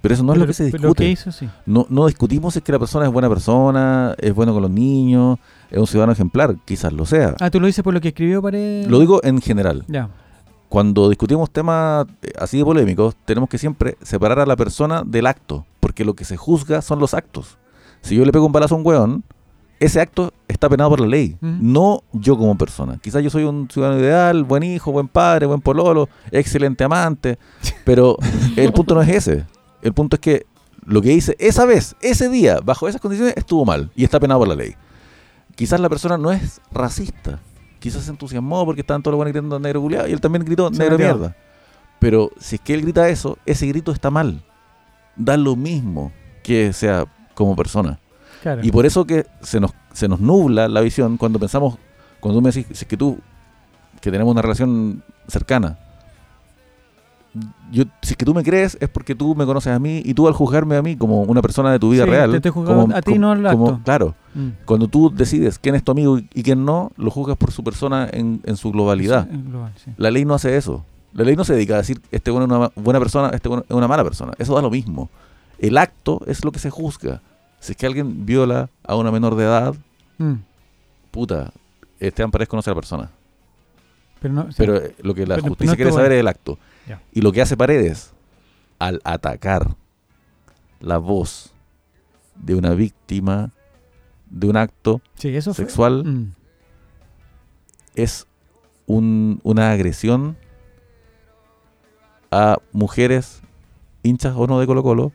Pero eso no es lo que se discute. que hizo, sí. No, no discutimos si es que la persona es buena persona, es bueno con los niños, es un ciudadano ejemplar, quizás lo sea. Ah, tú lo dices por lo que escribió Paredes. Lo digo en general. Ya. Cuando discutimos temas eh, así de polémicos, tenemos que siempre separar a la persona del acto, porque lo que se juzga son los actos. Si yo le pego un balazo a un weón, ese acto está penado por la ley, no yo como persona. Quizás yo soy un ciudadano ideal, buen hijo, buen padre, buen pololo, excelente amante, *laughs* pero el punto no es ese. El punto es que lo que hice esa vez, ese día, bajo esas condiciones, estuvo mal y está penado por la ley. Quizás la persona no es racista, quizás se entusiasmó porque estaban todos los buenos gritando negro culiado y él también gritó Se negro mierda. Pero si es que él grita eso, ese grito está mal. Da lo mismo que sea como persona. Claro. Y por eso que se nos, se nos nubla la visión cuando pensamos, cuando tú me decís, si es que tú, que tenemos una relación cercana, yo, si es que tú me crees es porque tú me conoces a mí y tú al juzgarme a mí como una persona de tu vida Sí, real, te estoy juzgando a ti, no al acto. claro, Mm. cuando tú decides quién es tu amigo y y quién no, lo juzgas por su persona en, en su globalidad. Sí, en global, sí. La ley no hace eso. La ley no se dedica a decir este bueno es una buena persona, este bueno es una mala persona. Eso da lo mismo. El acto es lo que se juzga. Si es que alguien viola a una menor de edad, Mm. puta, Esteban Paredes conoce a la persona. Pero, no. Pero eh, lo que la no justicia quiere saber es el acto. Y lo que hace Paredes al atacar la voz de una víctima de un acto sí, eso fue- sexual Mm. es un- una agresión a mujeres hinchas o no de Colo Colo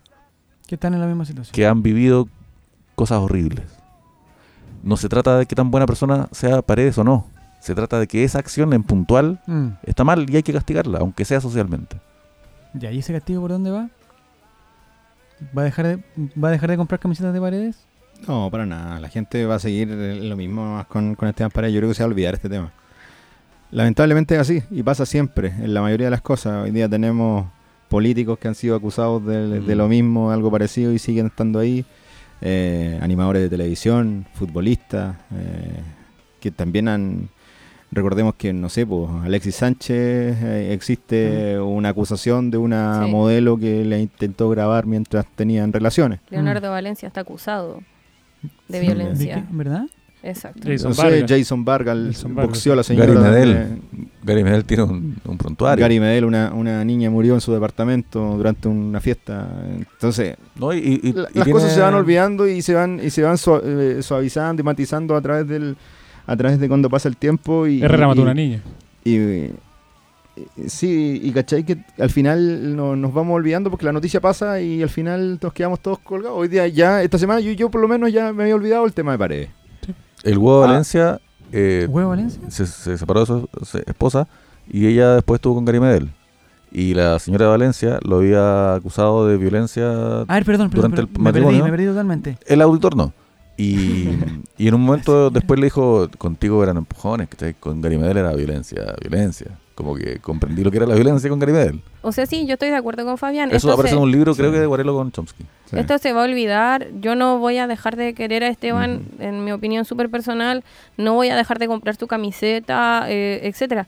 Que están en la misma situación. que han vivido cosas horribles. No se trata de que tan buena persona sea Paredes o no. Se trata de que esa acción en puntual Mm. está mal y hay que castigarla, aunque sea socialmente. Ya, ¿y ese castigo por dónde va? ¿Va a dejar de, va a dejar de comprar camisetas de paredes? No, para nada. La gente va a seguir eh, lo mismo más con, con Esteban Paredes. Yo creo que se va a olvidar este tema. Lamentablemente es así y pasa siempre en la mayoría de las cosas. Hoy día tenemos políticos que han sido acusados de, de Mm. lo mismo, algo parecido y siguen estando ahí. Eh, animadores de televisión, futbolistas, eh, que también han... Recordemos que, no sé, pues Alexis Sánchez, eh, existe una acusación de una Sí. modelo que le intentó grabar mientras tenían relaciones. Leonardo Valencia está acusado de Sí, violencia. qué? ¿Verdad? Exacto. Jason no sé, Vargas. Jason Vargas Jason Vargas. boxeó a la señora. Gary Medel. de- Gary Medel tiene un, un prontuario. Gary Medel, una, una niña murió en su departamento durante una fiesta. Entonces, ¿no? Y- y- y- la- y las tiene- cosas se van olvidando y se van y se van eh, suavizando y matizando a través del a través de cuando pasa el tiempo y Herrera mató una niña. y, y- sí, y cachai que al final no- nos vamos olvidando porque la noticia pasa y al final nos quedamos todos colgados. Hoy día ya, esta semana yo, yo por lo menos ya me había olvidado el tema de paredes. El huevo Ah. Valencia eh, ¿Huevo Valencia? se, se separó de su se- esposa y ella después estuvo con Gary Medel. Y la señora de Valencia lo había acusado de violencia. A ver, perdón, perdón, Durante el perdón, me perdí, me perdí totalmente. El auditor no. Y, y en un momento *laughs* después le dijo, contigo eran empujones, que con Gary Medel era violencia, violencia. Como que comprendí lo que era la violencia con Gary Medel. O sea, sí, yo estoy de acuerdo con Fabián. Eso Esto aparece se- en un libro, creo que de Guarelo con Chomsky. Sí. Esto se va a olvidar. Yo no voy a dejar de querer a Esteban, en mi opinión súper personal. No voy a dejar de comprar su camiseta, eh, etcétera.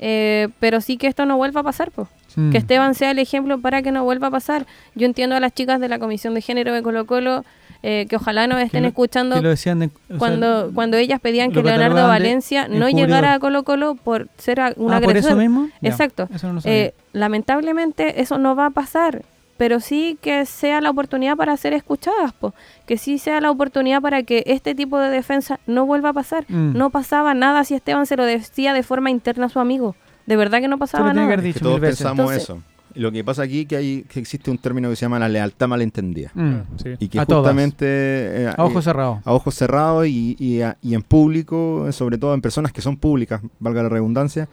Eh, pero sí que esto no vuelva a pasar, pues. Que Esteban sea el ejemplo para que no vuelva a pasar. Yo entiendo a las chicas de la Comisión de Género de Colo Colo eh, que ojalá nos estén lo- escuchando Que lo decían de- o sea, cuando, cuando ellas pedían que Leonardo de Valencia no llegara a Colo Colo por ser un ah, por eso mismo. Ya, Exacto. Eso no. Eh, lamentablemente eso no va a pasar, pero sí que sea la oportunidad para ser escuchadas, po. que sí sea la oportunidad para que este tipo de defensa no vuelva a pasar. Mm. No pasaba nada si Esteban se lo decía de forma interna a su amigo. De verdad que no pasaba que nada. que todos pensamos Entonces- eso. Lo que pasa aquí que hay que existe un término que se llama la lealtad malentendida. Mm. Sí. Y que A justamente eh, A ojos eh, cerrados. a ojos cerrados y, y, a- y en público, sobre todo en personas que son públicas, valga la redundancia,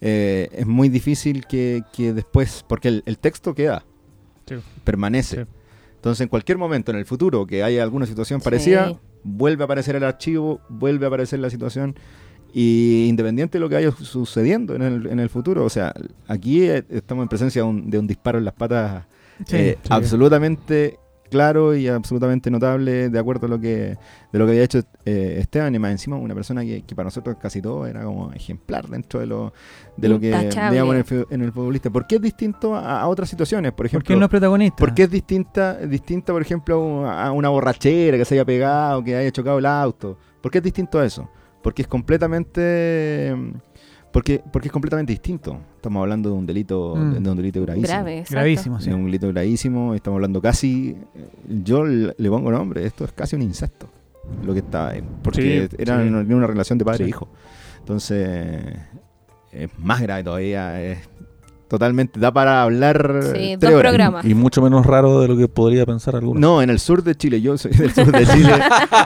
eh, es muy difícil que, que después, porque el, el texto queda, Sí. permanece. Sí. Entonces, en cualquier momento en el futuro que haya alguna situación parecida, Sí. vuelve a aparecer el archivo, vuelve a aparecer la situación. Y independiente de lo que vaya sucediendo en el, en el futuro, o sea, aquí eh, estamos en presencia de un, de un disparo en las patas Sí, eh, sí. absolutamente claro y absolutamente notable de acuerdo a lo que de lo que había hecho eh, Esteban y más encima una persona que, para nosotros casi todo era como ejemplar dentro de lo de lo que veíamos en el, futbolista ¿por qué es distinto a, otras situaciones? por ejemplo ¿por qué no es protagonista? ¿por qué es distinta, distinta por ejemplo a una borrachera que se haya pegado que haya chocado el auto? ¿por qué es distinto a eso? Porque es completamente porque, porque es completamente distinto. Estamos hablando de un delito, mm. de un delito gravísimo. Grave, gravísimo, sí. De un delito gravísimo. Estamos hablando casi. Yo le pongo nombre. Esto es casi un incesto. Lo que estaba ahí. Porque era Una, relación de padre e hijo. Entonces. Es más grave todavía. Es totalmente. Da para hablar. Sí, dos programas. Y, mucho menos raro de lo que podría pensar alguno. No, en el sur de Chile. Yo soy del sur de Chile.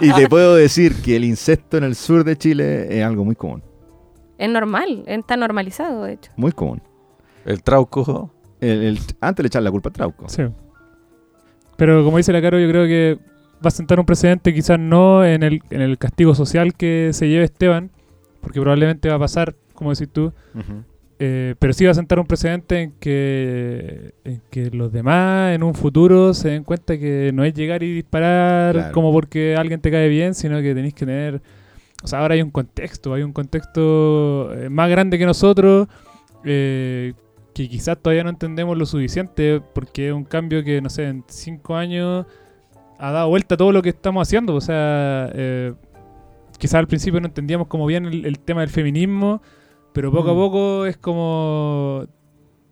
y te puedo decir que el incesto en el sur de Chile es algo muy común. Es normal, está normalizado, de hecho. Muy común. El trauco. El, antes le echar la culpa al trauco. Sí. Pero como dice la Caro, yo creo que va a sentar un precedente, quizás no en el, en el castigo social que se lleve Esteban, porque probablemente va a pasar, como decís tú, eh, pero sí va a sentar un precedente en que, en que los demás en un futuro se den cuenta que no es llegar y disparar como porque alguien te cae bien, sino que tenéis que tener o sea, ahora hay un contexto, hay un contexto eh, más grande que nosotros, eh, que quizás todavía no entendemos lo suficiente, porque es un cambio que, no sé, en cinco años ha dado vuelta a todo lo que estamos haciendo. O sea, eh, quizás al principio no entendíamos como bien el, tema del feminismo, pero poco a mm. poco es como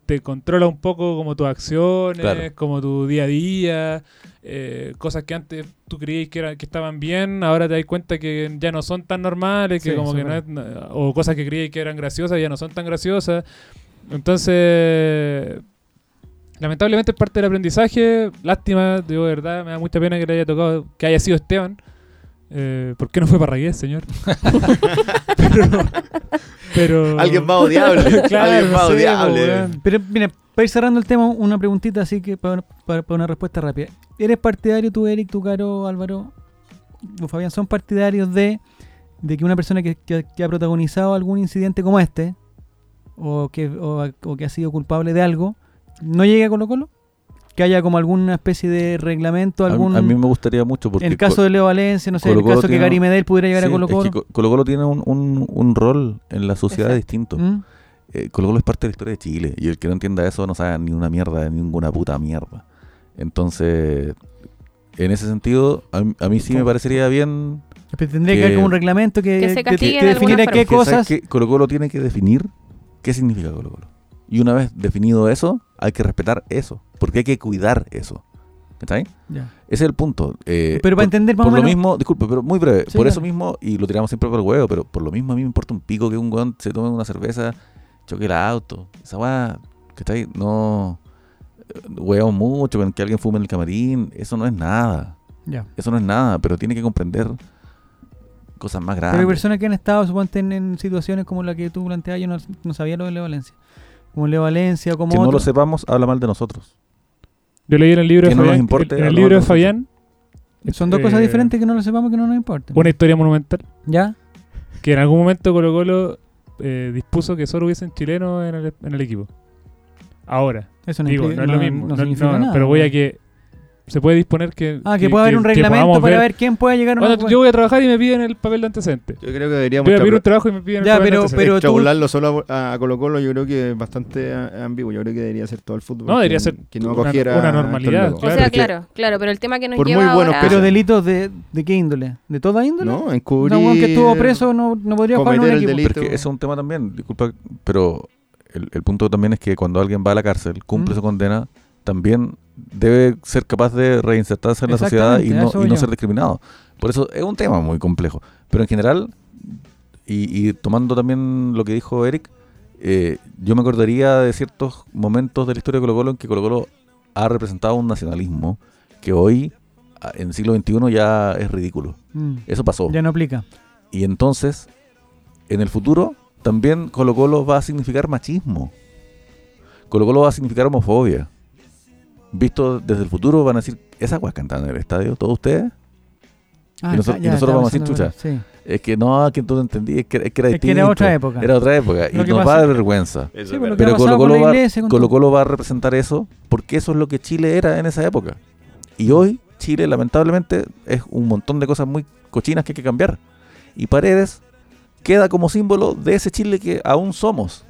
te controla un poco como tus acciones, como tu día a día. Eh, cosas que antes tú creías que, era, que estaban bien, ahora te das cuenta que ya no son tan normales, que como que no o cosas que creías que eran graciosas ya no son tan graciosas. Entonces, lamentablemente es parte del aprendizaje. Lástima, digo de verdad, me da mucha pena que le haya tocado, que haya sido Esteban. Eh, ¿Por qué no fue Parragués, señor? *laughs* pero, Alguien más odiable. *laughs* Alguien más odiable. Pero mira, para ir cerrando el tema, una preguntita así que para, una respuesta rápida. ¿Eres partidario tú, Eric, tú, Caro, Álvaro, o Fabián, son partidarios de, de que una persona que, ha protagonizado algún incidente como este, o que, o, que ha sido culpable de algo, no llegue a Colo Colo? Que haya como alguna especie de reglamento, algún... A, mí me gustaría mucho porque... En el caso de Leo Valencia, no sé, en el caso que Gary Medel pudiera llegar a Colo Colo. Colo Colo tiene un, un, rol en la sociedad distinto. ¿Mm? Eh, Colo Colo es parte de la historia de Chile y el que no entienda eso no sabe ni una mierda, ni ninguna puta mierda. Entonces, en ese sentido, a, mí sí me parecería bien... tendría que, haber como un reglamento que, que, definiera qué cosas... Colo Colo tiene que definir qué significa Colo Colo. Y una vez definido eso, hay que respetar eso, porque hay que cuidar eso. ¿Está ahí? Ese es el punto. Eh, pero para entender Por lo mismo, disculpe, pero muy breve. por eso mismo, y lo tiramos siempre por el huevo, pero por lo mismo a mí me importa un pico que un weón se tome una cerveza choque el auto. Esa weá, que está ahí, no. Hueamos mucho con que alguien fume en el camarín. Eso no es nada. Ya. Eso no es nada, pero tiene que comprender cosas más grandes. Pero hay personas que han estado, suponte, en, situaciones como la que tú planteas, yo no, no sabía lo de Leo Valencia. Como Leo Valencia, como. Que no lo sepamos, habla mal de nosotros. Yo leí en el libro de Fabián. en el libro de Fabián. Son dos cosas eh, diferentes que no lo sepamos que no nos importa. Una historia monumental. ¿Ya? Que en algún momento Colo Colo eh, dispuso que solo hubiesen chilenos en el, en el equipo. Ahora. Eso no, Digo, no es lo mismo. No, pero voy a que se puede disponer que. Ah, que, puede haber un reglamento para ver, quién puede llegar a Yo voy a trabajar y me piden el papel de antecedente. Yo creo que deberíamos. Voy a pedir un trabajo y me piden ya, el papel pero, de pero tú... solo a, Colo Colo yo creo que es bastante ambiguo. Yo creo que debería ser todo el fútbol. No, debería ser que no cogiera una, normalidad. O sea, claro, claro, pero el tema que nos por lleva muy buenos Pero delitos de, de qué índole? ¿De toda índole? No, encubrir... Un que estuvo preso no, no podría jugar en un equipo. Delito. Porque es un tema también, disculpa, pero el, el, punto también es que cuando alguien va a la cárcel, cumple su condena, también debe ser capaz de reinsertarse en la sociedad y no, y no ser discriminado. Por eso es un tema muy complejo. Pero en general, y, tomando también lo que dijo Eric, eh, yo me acordaría de ciertos momentos de la historia de Colo Colo en que Colo Colo ha representado un nacionalismo que hoy, en el siglo XXI, ya es ridículo. Mm. Eso pasó. Ya no aplica. Y entonces, en el futuro, también Colo Colo va a significar machismo. Colo Colo va a significar homofobia visto desde el futuro, van a decir, ¿esa agua cantan en el estadio? ¿Todos ustedes? Ah, y, nosotros, vamos a decir, chucha, es que no, que tú no entendí, es que, es que era distinto. era otra época. Era otra época. y nos va a dar vergüenza. pero Colo Colo, va, Colo Colo va a representar eso, porque eso es lo que Chile era en esa época. Y hoy Chile, lamentablemente, es un montón de cosas muy cochinas que hay que cambiar. Y Paredes queda como símbolo de ese Chile que aún somos.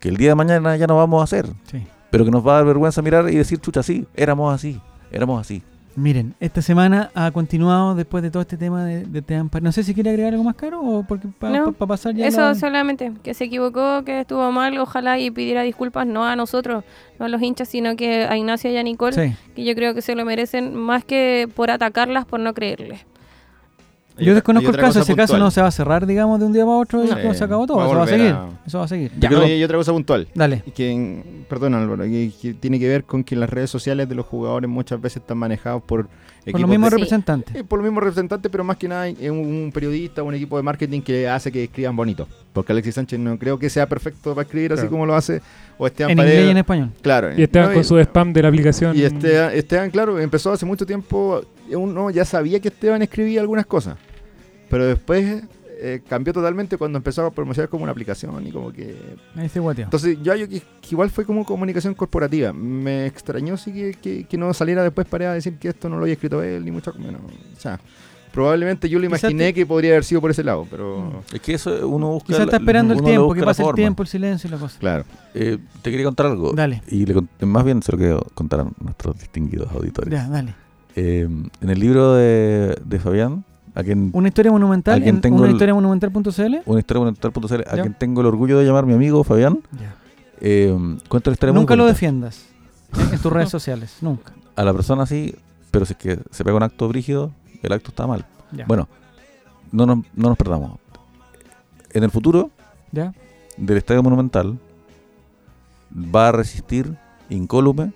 Que el día de mañana ya no vamos a hacer. Sí. Pero que nos va a dar vergüenza mirar y decir, chucha, sí, éramos así, éramos así. Miren, esta semana ha continuado después de todo este tema de, de Team Paredes. No sé si quiere agregar algo más caro o porque para No, pasar ya. Eso la- solamente, que se equivocó, que estuvo mal, ojalá y pidiera disculpas no a nosotros, no a los hinchas, sino que a Ignacia y a Nicole, Sí. que yo creo que se lo merecen más que por atacarlas, por no creerles. Yo desconozco el caso, ese caso no se va a cerrar, digamos, de un día para otro y No. como se acabó todo. Va a Eso va a seguir. a- Eso va a seguir. Ya, creo- no, y hay otra cosa puntual. Dale. Que, perdón Álvaro, que, que tiene que ver con que las redes sociales de los jugadores muchas veces están manejados por Por los mismos de- Sí. representantes. Eh, por los mismos representantes, pero más que nada es un, un periodista o un equipo de marketing que hace que escriban bonito. Porque Alexis Sánchez no creo que sea perfecto para escribir así como lo hace. O Esteban En Paredes. inglés y en español. Claro. Y Esteban No, con su spam de la aplicación. y Esteban, Esteban, claro, empezó hace mucho tiempo. Uno ya sabía que Esteban escribía algunas cosas. Pero después eh, cambió totalmente cuando empezó a promocionar como una aplicación y como que Ahí se guateó. entonces, yo hallo que, que igual fue como comunicación corporativa. Me extrañó sí que, que- que no saliera después para decir que esto no lo había escrito él, ni mucho menos. O sea, probablemente yo lo imaginé te- que podría haber sido por ese lado, pero... Mm. Es que eso uno busca. Quizás está la- esperando el tiempo, busca que pase el tiempo, el silencio y la cosa. Claro. Eh, te quería contar algo. Dale. Y le cont- más bien se lo quiero contar a nuestros distinguidos auditores. Ya, dale. Eh, en el libro de, de Fabián, a quien Una historia monumental Alguien en tengo una historia monumental.cl. una historia monumental.cl, a quien tengo el orgullo de llamar mi amigo Fabián, Ya. eh, cuenta la historia muy Nunca lo defiendas en, en tus *laughs* redes sociales. Nunca. A la persona sí, pero si es que se pega un acto brígido, el acto está mal. Ya. Bueno, no nos, no nos perdamos. En el futuro ¿Ya? del Estadio Monumental va a resistir incólume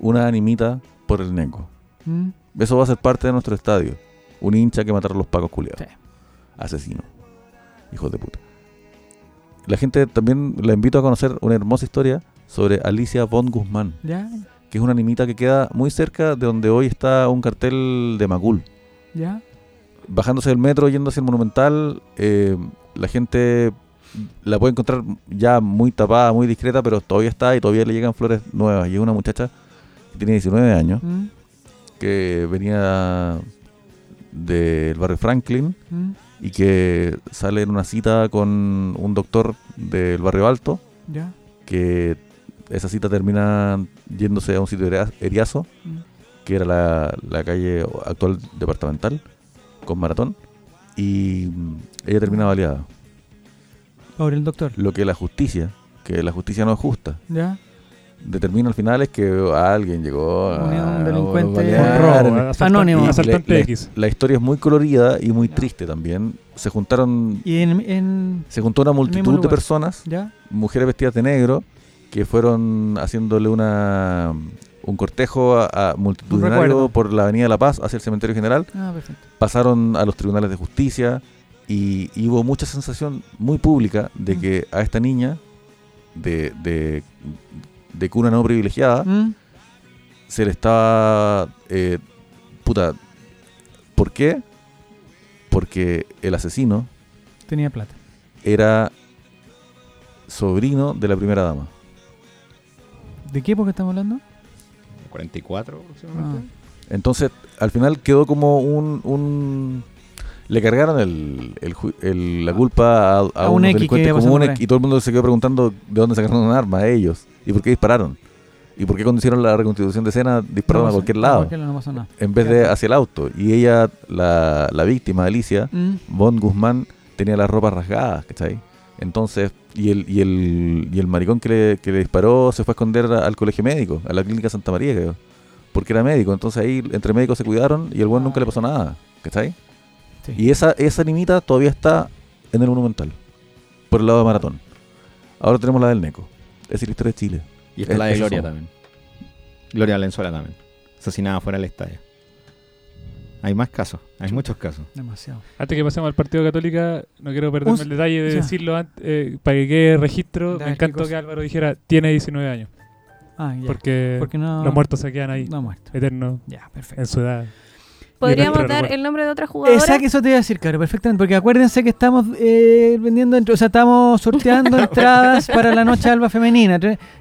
una animita por el Neco. Mm. Eso va a ser parte de nuestro estadio. Un hincha que mataron los pacos culiados. Sí. Asesino. Hijos de puta. La gente también la invito a conocer una hermosa historia sobre Alicia von Guzmán, ¿Ya? que es una animita que queda muy cerca de donde hoy está un cartel de Macul. ¿Ya? Bajándose del metro, yendo hacia el Monumental, eh, la gente la puede encontrar ya muy tapada, muy discreta, pero todavía está y todavía le llegan flores nuevas. Y es una muchacha que tiene 19 años, Mm. que venía del barrio Franklin Mm. y que sale en una cita con un doctor del barrio Alto, ¿Ya? que esa cita termina yéndose a un sitio eria- eriazo, Mm. que era la, la calle actual departamental, con maratón, y ella termina baleada. Ahora el doctor. Lo que la justicia, que la justicia no es justa, ¿Ya? Determina al final es que alguien llegó a Un- delincuente- balear, Un robo, en- asaltante- Anónimo. y Asaltante la, la- X. la historia es muy colorida y muy triste también. Se juntaron, Y en, en- se juntó una multitud de personas, ¿Ya? mujeres vestidas de negro, que fueron haciéndole una un cortejo a, a multitudinario por la Avenida La Paz hacia el Cementerio General. Ah, perfecto. Pasaron a los tribunales de justicia y, y hubo mucha sensación muy pública de que a esta niña de, de, de cuna no privilegiada Mm. se le estaba eh, puta ¿por qué? porque el asesino Tenía plata. era sobrino de la primera dama ¿De qué época estamos hablando? 44 aproximadamente. entonces al final quedó como un, un- le cargaron el, el el- la culpa a, a, A un X comunes por ahí. y todo el mundo se quedó preguntando de dónde sacaron un arma a ellos y por qué dispararon y por qué cuando hicieron la reconstitución de escena dispararon No a cualquier lado cualquier lado no pasó nada. en vez de hacia el auto y ella la, la víctima Alicia Mm. Von Guzmán tenía las ropas rasgadas, ¿cachai? Entonces, y el, y el, y el maricón que le, que le disparó se fue a esconder al colegio médico, a la clínica Santa María, creo. Porque era médico, entonces ahí entre médicos se cuidaron y al buen nunca le pasó nada, ¿cachai? Sí. Y esa, esa nimita todavía está en el Monumental, por el lado de Maratón. Ahora tenemos la del Neco. Esa es la historia de Chile. Y está Es- la de Gloria son. también. Gloria Valenzuela también. Asesinada fuera del estadio. Hay más casos, hay muchos casos. Demasiado. Antes que pasemos al Partido Católica, no quiero perderme el detalle de ya. decirlo antes, eh, para que quede registro. Me ¿qué encantó que Álvaro dijera, tiene 19 años. Ah, ya. Porque, Porque no. los muertos se quedan ahí, No ha muerto. eternos, Ya, perfecto. en su edad. ¿Podríamos dar el nombre de otra jugadora? Exacto, eso te iba a decir, claro, perfectamente. Porque acuérdense que estamos eh, vendiendo, o sea, estamos sorteando *laughs* entradas para la noche *laughs* alba femenina,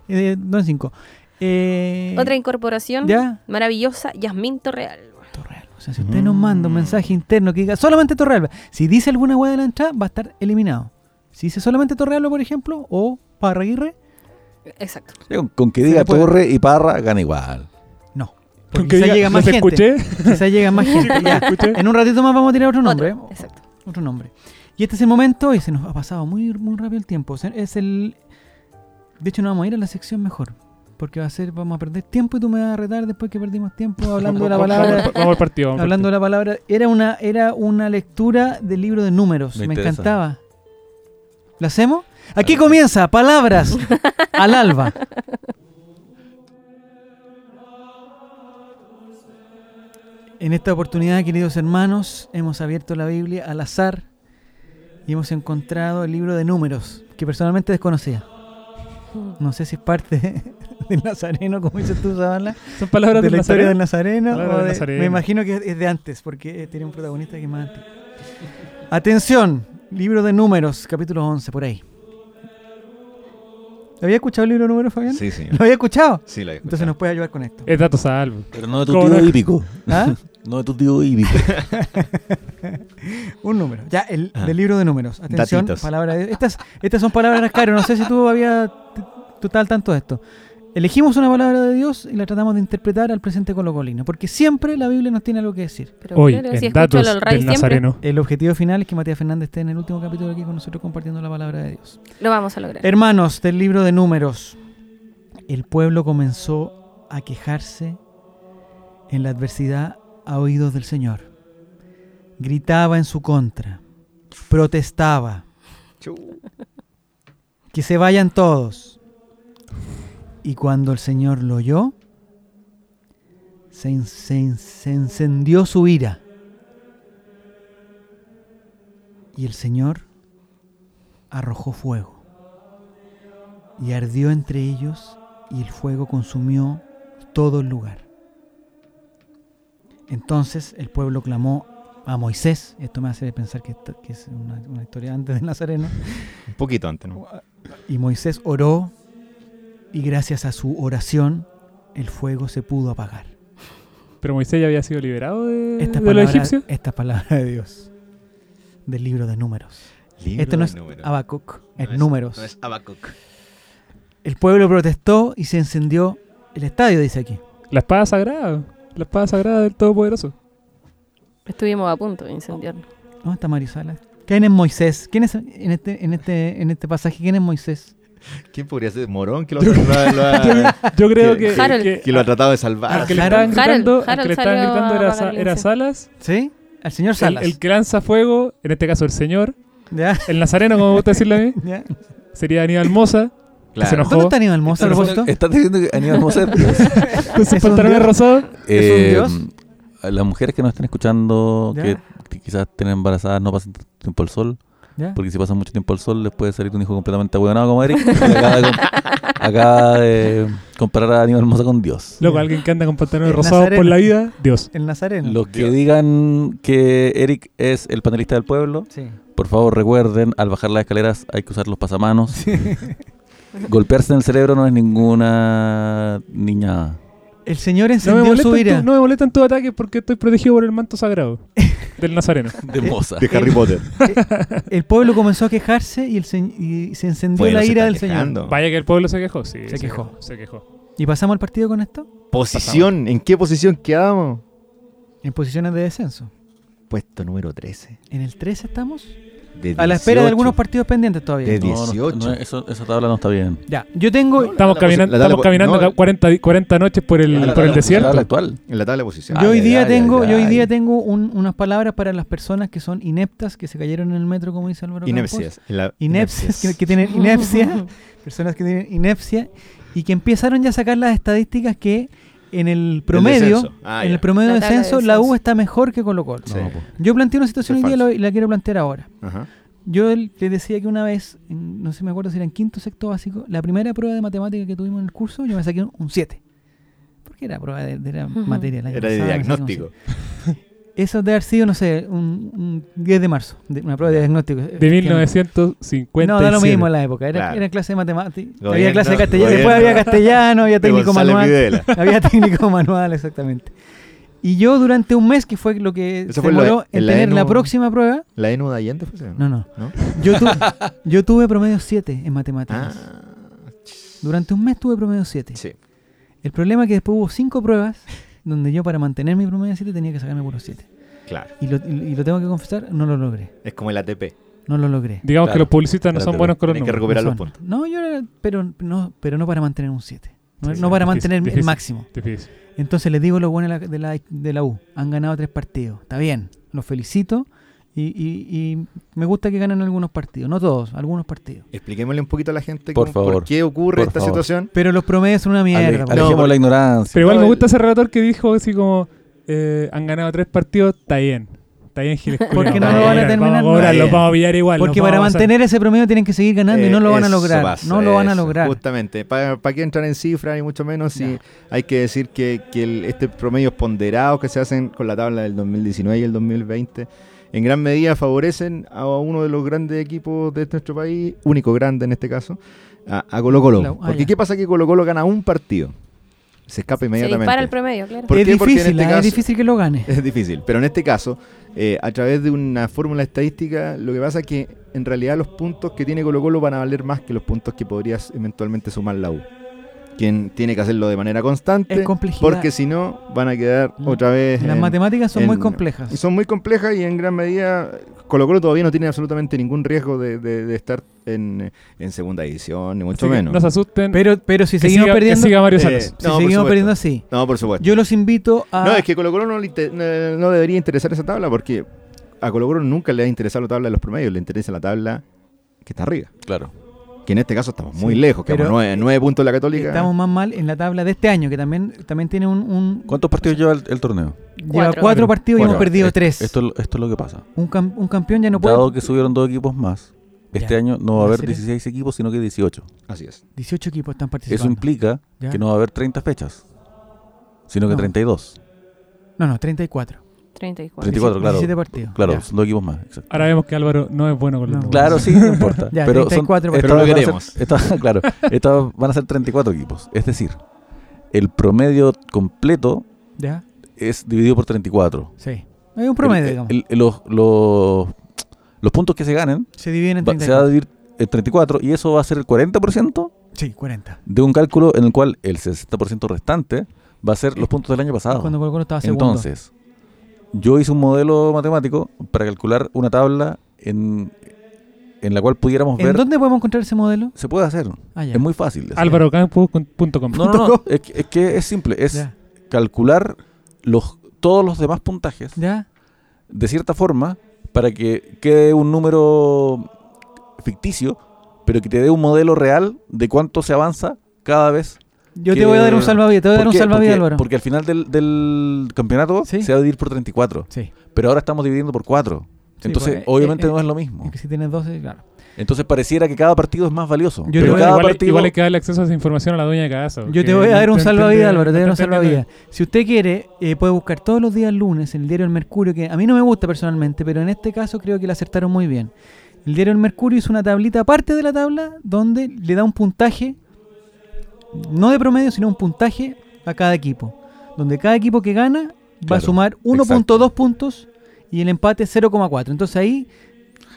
eh, dos en cinco. Eh, Otra incorporación ¿Ya? maravillosa, Yasmín Torreal. Torreal. O sea, si usted nos manda un mensaje interno que diga solamente Torrealba, si dice alguna hueá de la entrada, va a estar eliminado. Si dice solamente Torrealba, por ejemplo, o Parraguirre, Exacto. Con, con que diga Torre y Parra, gana igual. No. Porque que quizá diga, llega más ¿los gente. escuché? Quizá llega más *laughs* gente. ya. En un ratito más vamos a tirar otro nombre. Otro. Exacto. Otro nombre. Y este es el momento, y se nos ha pasado muy, muy rápido el tiempo. Es el. De hecho, nos vamos a ir a la sección mejor. Porque va a ser, vamos a perder tiempo y tú me vas a retar después que perdimos tiempo hablando de la palabra. Vamos, al partido. vamos Hablando de partido. la palabra, era una, era una lectura del libro de números. Me Me, encantaba. ¿Lo hacemos? Aquí comienza, palabras *laughs* al alba. En esta oportunidad, queridos hermanos, hemos abierto la Biblia al azar y hemos encontrado el libro de números, que personalmente desconocía. No sé si es parte *laughs* del Nazareno, como dices tú, Zabala Son palabras de del la historia del Nazareno. Nazareno. O de- Nazareno. Me imagino que es de antes, porque eh, tiene un protagonista que es más antiguo. Atención, libro de números, capítulo 11, por ahí. ¿Había escuchado el libro de números, Fabián? Sí, sí. ¿Lo había escuchado? Sí, lo he Entonces nos puede ayudar con esto. Es dato salvo. Pero no de tu ¿Cómo tío hípico. ¿Ah? *laughs* No de tu tío hípico. *laughs* Un número. Ya, el Ah. del libro de números. Atención, Datitos. palabra de Estas, estas son palabras caro. No sé si tú habías. Tú estás al tanto de esto. Elegimos una palabra de Dios y la tratamos de interpretar al presente colocolino. Porque siempre la Biblia nos tiene algo que decir. Pero Hoy, claro, si en escucho datos del siempre, Nazareno. El objetivo final es que Matías Fernández esté en el último capítulo aquí con nosotros compartiendo la palabra de Dios. lo vamos a lograr. Hermanos del libro de números, el pueblo comenzó a quejarse en la adversidad a oídos del Señor. Gritaba en su contra, protestaba, que se vayan todos. Y cuando el Señor lo oyó, se, se encendió su ira. Y el Señor arrojó fuego y ardió entre ellos y el fuego consumió todo el lugar. Entonces el pueblo clamó a Moisés, esto me hace pensar que, es una, una historia antes del Nazareno, *laughs* Un poquito antes, ¿no? y Moisés oró y gracias a su oración el fuego se pudo apagar. Pero Moisés ya había sido liberado de, Esta de los palabra, egipcios. esta palabra de Dios, del libro de números. Libro Esto no de es. Habacuc, No es es- números. No es Habacuc. El pueblo protestó y se encendió el estadio, dice aquí. La espada sagrada. La espada sagrada del Todopoderoso. Estuvimos a punto de incendiarnos. ¿Dónde está Marisala? ¿Quién es Moisés? ¿Quién es en este, en este, en este pasaje? ¿Quién es Moisés? ¿Quién podría ser? ¿Morón? Que lo, lo ha- lo Yo creo Que- que, Harold. que que lo ha tratado de salvar. al que le Harold. estaban gritando, Harold. que le estaban Harold gritando era, Sa- era. Salas. ¿Sí? Al señor El, Salas. el que lanza fuego, en este caso el señor. ¿Ya? El nazareno, como gusta decirle a mí, ¿Ya? sería Aníbal Moza. Claro. se enojó. ¿Dónde está Aníbal Mosa, a Estás diciendo que Aníbal sus *laughs* ¿Es un pantalones dios? rosados. ¿Es un dios? a las mujeres que nos están escuchando, que, que quizás tienen embarazadas, no pasen tanto tiempo al sol, ¿Ya? porque si pasan mucho tiempo al sol les puede salir un hijo completamente abuelonado como Eric. acaba, de, *laughs* acaba de comparar a Aníbal Mosa con Dios. Loco, alguien que anda con pantalones rosados por la vida, Dios. El Nazareno. Los que Dios. digan que Eric es el panelista del pueblo, Sí. por favor recuerden, al bajar las escaleras hay que usar los pasamanos. *laughs* Golpearse en el cerebro no es ninguna niña. El Señor No encendió su molestan ira. tu- no me molestan tus ataques porque estoy protegido por el manto sagrado *laughs* del nazareno. De moza. De Harry Potter. El pueblo comenzó a quejarse y, el se, y se encendió Bueno, la ira del Señor. Vaya que el pueblo se quejó, sí. Se quejó. Se quejó. ¿Y pasamos al partido con esto? Posición. ¿En qué posición quedamos? En posiciones de descenso. Puesto número 13. ¿En el 13 estamos? De A la espera de 18. algunos partidos pendientes todavía. De No, no, 18. no, eso- esa tabla no está bien. Ya, yo tengo... Estamos la caminando, la estamos caminando no, ca- 40, 40 noches por el, La por el la desierto. tabla actual. En la tabla de posición. Yo hoy día ay, tengo, ay, yo hoy ay. día tengo un- unas palabras para las personas que son ineptas, que se cayeron en el metro, como dice Álvaro. Inepcias. En la- Inepcias, que, que tienen *laughs* inepcia, personas que tienen inepcia, y que empezaron ya a sacar las estadísticas que en el promedio, descenso. Ah, en el promedio de La tabla de descenso, la U descenso. está mejor que Colo Colo. Sí. No, po. Yo planteé una situación hoy día y la quiero plantear ahora. Ajá. Yo les decía que una vez, no sé, me acuerdo si era en quinto o sexto básico, la primera prueba de matemática que tuvimos en el curso, yo me saqué un 7. Porque era prueba de, de la materia. la Era de pasaba, diagnóstico. Eso debe haber sido, no sé, un, un 10 de marzo, de- una prueba de diagnóstico. De 1950. No, da lo mismo en la época. Era, Claro. era clase de matemáticas. Había clase de castellano. Después había castellano, había técnico manual. Videla. *laughs* Había técnico manual, exactamente. Y yo durante un mes, que fue lo que Eso se demoró en en la tener la ENU. próxima prueba. ¿La ENU de Allende fue no. ¿No? Yo, tu- *laughs* yo tuve promedio 7 en matemáticas. Ah, Durante un mes tuve promedio 7. sí. El problema es que después hubo 5 pruebas donde yo para mantener mi promedio 7 tenía que sacarme por los 7. Claro. Y lo, y- lo tengo que confesar, no lo logré. Es como el ATP. No lo logré. Digamos que los publicistas no son buenos con los Tienes que recuperar No los puntos. No, yo era- pero no, pero no para mantener un 7. No, Sí, no sí, para difícil, mantener el máximo. Difícil. Entonces les digo lo bueno de la, de la, de la U. Han ganado tres partidos. Está bien. Los felicito. Y, y- y me gusta que ganen algunos partidos. No todos, algunos partidos. Expliquémosle un poquito a la gente Por cómo- favor. qué ocurre Por esta favor. situación. Pero los promedios son una Ale- mierda. alejemos No, la ignorancia. Pero igual No, me el- gusta ese relator que dijo así como eh, han ganado tres partidos, está bien. Está bien, Giles. Porque no lo van a terminar, Vamos a vamos a pillar igual. Porque para mantener ese promedio tienen que seguir ganando y no lo van a Eh, lograr. pasa, no lo van a lograr. Justamente, para qué entrar en cifras y mucho menos si hay que decir que, que el- este promedios ponderados que se hacen con la tabla del 2019 y el 2020 en gran medida favorecen a uno de los grandes equipos de nuestro país, único grande en este caso, a, a Colo Colo. Ah, Porque. ¿qué pasa que Colo Colo gana un partido? Se escapa Se inmediatamente. dispara el promedio, claro. ¿Por es qué? Porque en difícil, este caso- es difícil que lo gane. *laughs* Es difícil, pero en este caso, eh, a través de una fórmula estadística, lo que pasa es que en realidad los puntos que tiene Colo Colo van a valer más que los puntos que podrías eventualmente sumar la U. Quien tiene que hacerlo de manera constante, Es complejidad. porque si no van a quedar otra vez... Las en- matemáticas son muy complejas. y son muy complejas y en gran medida Colo Colo todavía no tiene absolutamente ningún riesgo de, de- de estar en, en segunda división, ni mucho Así menos. No se asusten. Pero, pero si que seguimos siga, que perdiendo, siga Mario Eh, si no, seguimos perdiendo así, No, por supuesto. yo los invito a. No, es que Colo Colo no, le inte- no, no debería interesar esa tabla porque a Colo Colo nunca le ha interesado la tabla de los promedios, le interesa la tabla que está arriba. Claro. Que en este caso estamos muy Sí, lejos, que pero nueve, nueve puntos de la Católica. Estamos más mal en la tabla de este año, que también, también tiene un. un- ¿Cuántos partidos lleva el, el torneo? lleva Cuatro. cuatro partidos y hemos perdido es- tres. Esto, es lo- esto es lo que pasa. un, cam- un campeón ya no puede. Dado que subieron dos equipos más, este Ya. año no va a ¿En haber serio? 16 equipos, sino que 18. Así es. 18 equipos están participando. Eso implica Ya. que no va a haber 30 fechas, sino que No. 32. No, no, 34. 34. 34, claro. 17 partidos. Claro, Ya. son dos equipos más. exacto. Ahora vemos que Álvaro no es bueno con los No. números. Claro, sí, no importa. *laughs* Ya, pero 34 son, partidos. Pero lo van a queremos. ser- estas- claro, estas van a ser 34 *laughs* equipos. Es decir, el promedio completo Ya, es dividido por 34. sí. Hay un promedio, El- digamos. el- los, los, los puntos que se ganen se dividen en va- se va a 34. dividir en 34 y eso va a ser el 40% Sí, 40. de un cálculo en el cual el 60% restante va a ser los puntos del año pasado. Cuando Colo Colo estaba segundo. Entonces, yo hice un modelo matemático para calcular una tabla en, en la cual pudiéramos ¿En ver. dónde podemos encontrar ese modelo? Se puede hacer. Ah. Es muy fácil. AlvaroCampus.com. No, no, no. *laughs* Es que, es que es simple. Es Ya, calcular los, todos los demás puntajes ya. de cierta forma para que quede un número ficticio, pero que te dé un modelo real de cuánto se avanza cada vez. Yo te voy a dar un salvavidas, te voy a dar ¿Por un salvavidas, porque, Álvaro. porque al final del, del campeonato Sí. se va a dividir por 34. Sí. Pero ahora estamos dividiendo por 4. Sí, Entonces, pues, obviamente eh, eh, no es lo mismo. Es que si tienes 12, claro. Entonces pareciera que cada partido es más valioso. Yo pero voy a- cada igual, partido... igual hay que darle acceso a esa información a la dueña de casa. Yo te voy a dar un salvavidas, Álvaro, te voy a dar un salvavidas. Si usted quiere, eh, puede buscar todos los días lunes en el diario El Mercurio, que a mí no me gusta personalmente, pero en este caso creo que la acertaron muy bien. El diario El Mercurio hizo una tablita aparte de la tabla donde le da un puntaje, no de promedio, sino un puntaje a cada equipo. Donde cada equipo que gana va a sumar 1.2 puntos y el empate 0,4. Entonces ahí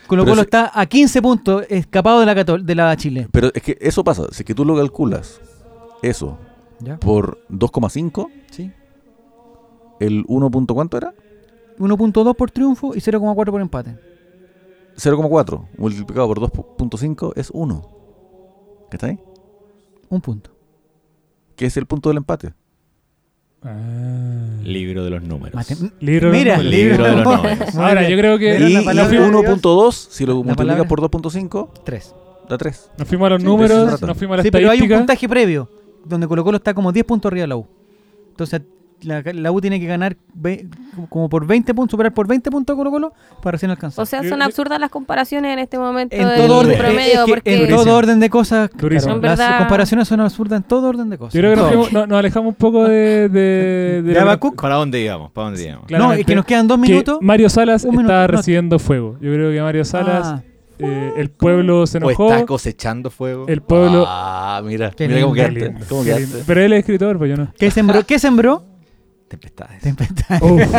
Colo Colo está a 15 puntos escapado de la, de la Chile. Pero es que eso pasa. Si es que tú lo calculas, eso, ¿Ya? por 2,5, Sí. el 1 punto ¿cuánto era? 1.2 por triunfo y 0,4 por empate. 0,4 multiplicado por 2.5 es 1. ¿Qué está ahí? Un punto. Que es el punto del empate. Ah. Libro de los números. Mate- Libro de Mira, números. libro de los números. Ahora, yo creo que Y, la y palabra de 1.2, si lo multiplicas por 2.5, 3. da 3. nos fuimos a los Sí, números, nos fuimos a la Sí, pero hay un estadística. puntaje previo donde Colo Colo está como 10 puntos arriba de la U. Entonces la, la U tiene que ganar ve- como por 20 puntos, superar por 20 puntos a Colo Colo para recién alcanzar. O sea, son absurdas las comparaciones en este momento en del todo orden, promedio, es que porque en todo orden de cosas, claro, las verdad- comparaciones son absurdas en todo orden de cosas. Yo creo que nos, Todo. fuimos- no- nos alejamos un poco de. de, ¿De la-? ¿Para dónde íbamos? ¿Para dónde íbamos? No, es que nos quedan dos que minutos. Mario Salas minuto, está no. recibiendo fuego. Yo creo que Mario Salas, Ah, eh, el pueblo se ¿O enojó. está cosechando fuego? El pueblo. Ah, mira. Qué mira cómo quedaste. Pero él es escritor, pues yo no. ¿Qué sembró? ¿Qué sembró? Tempestades. Tempestad. Uf. *laughs*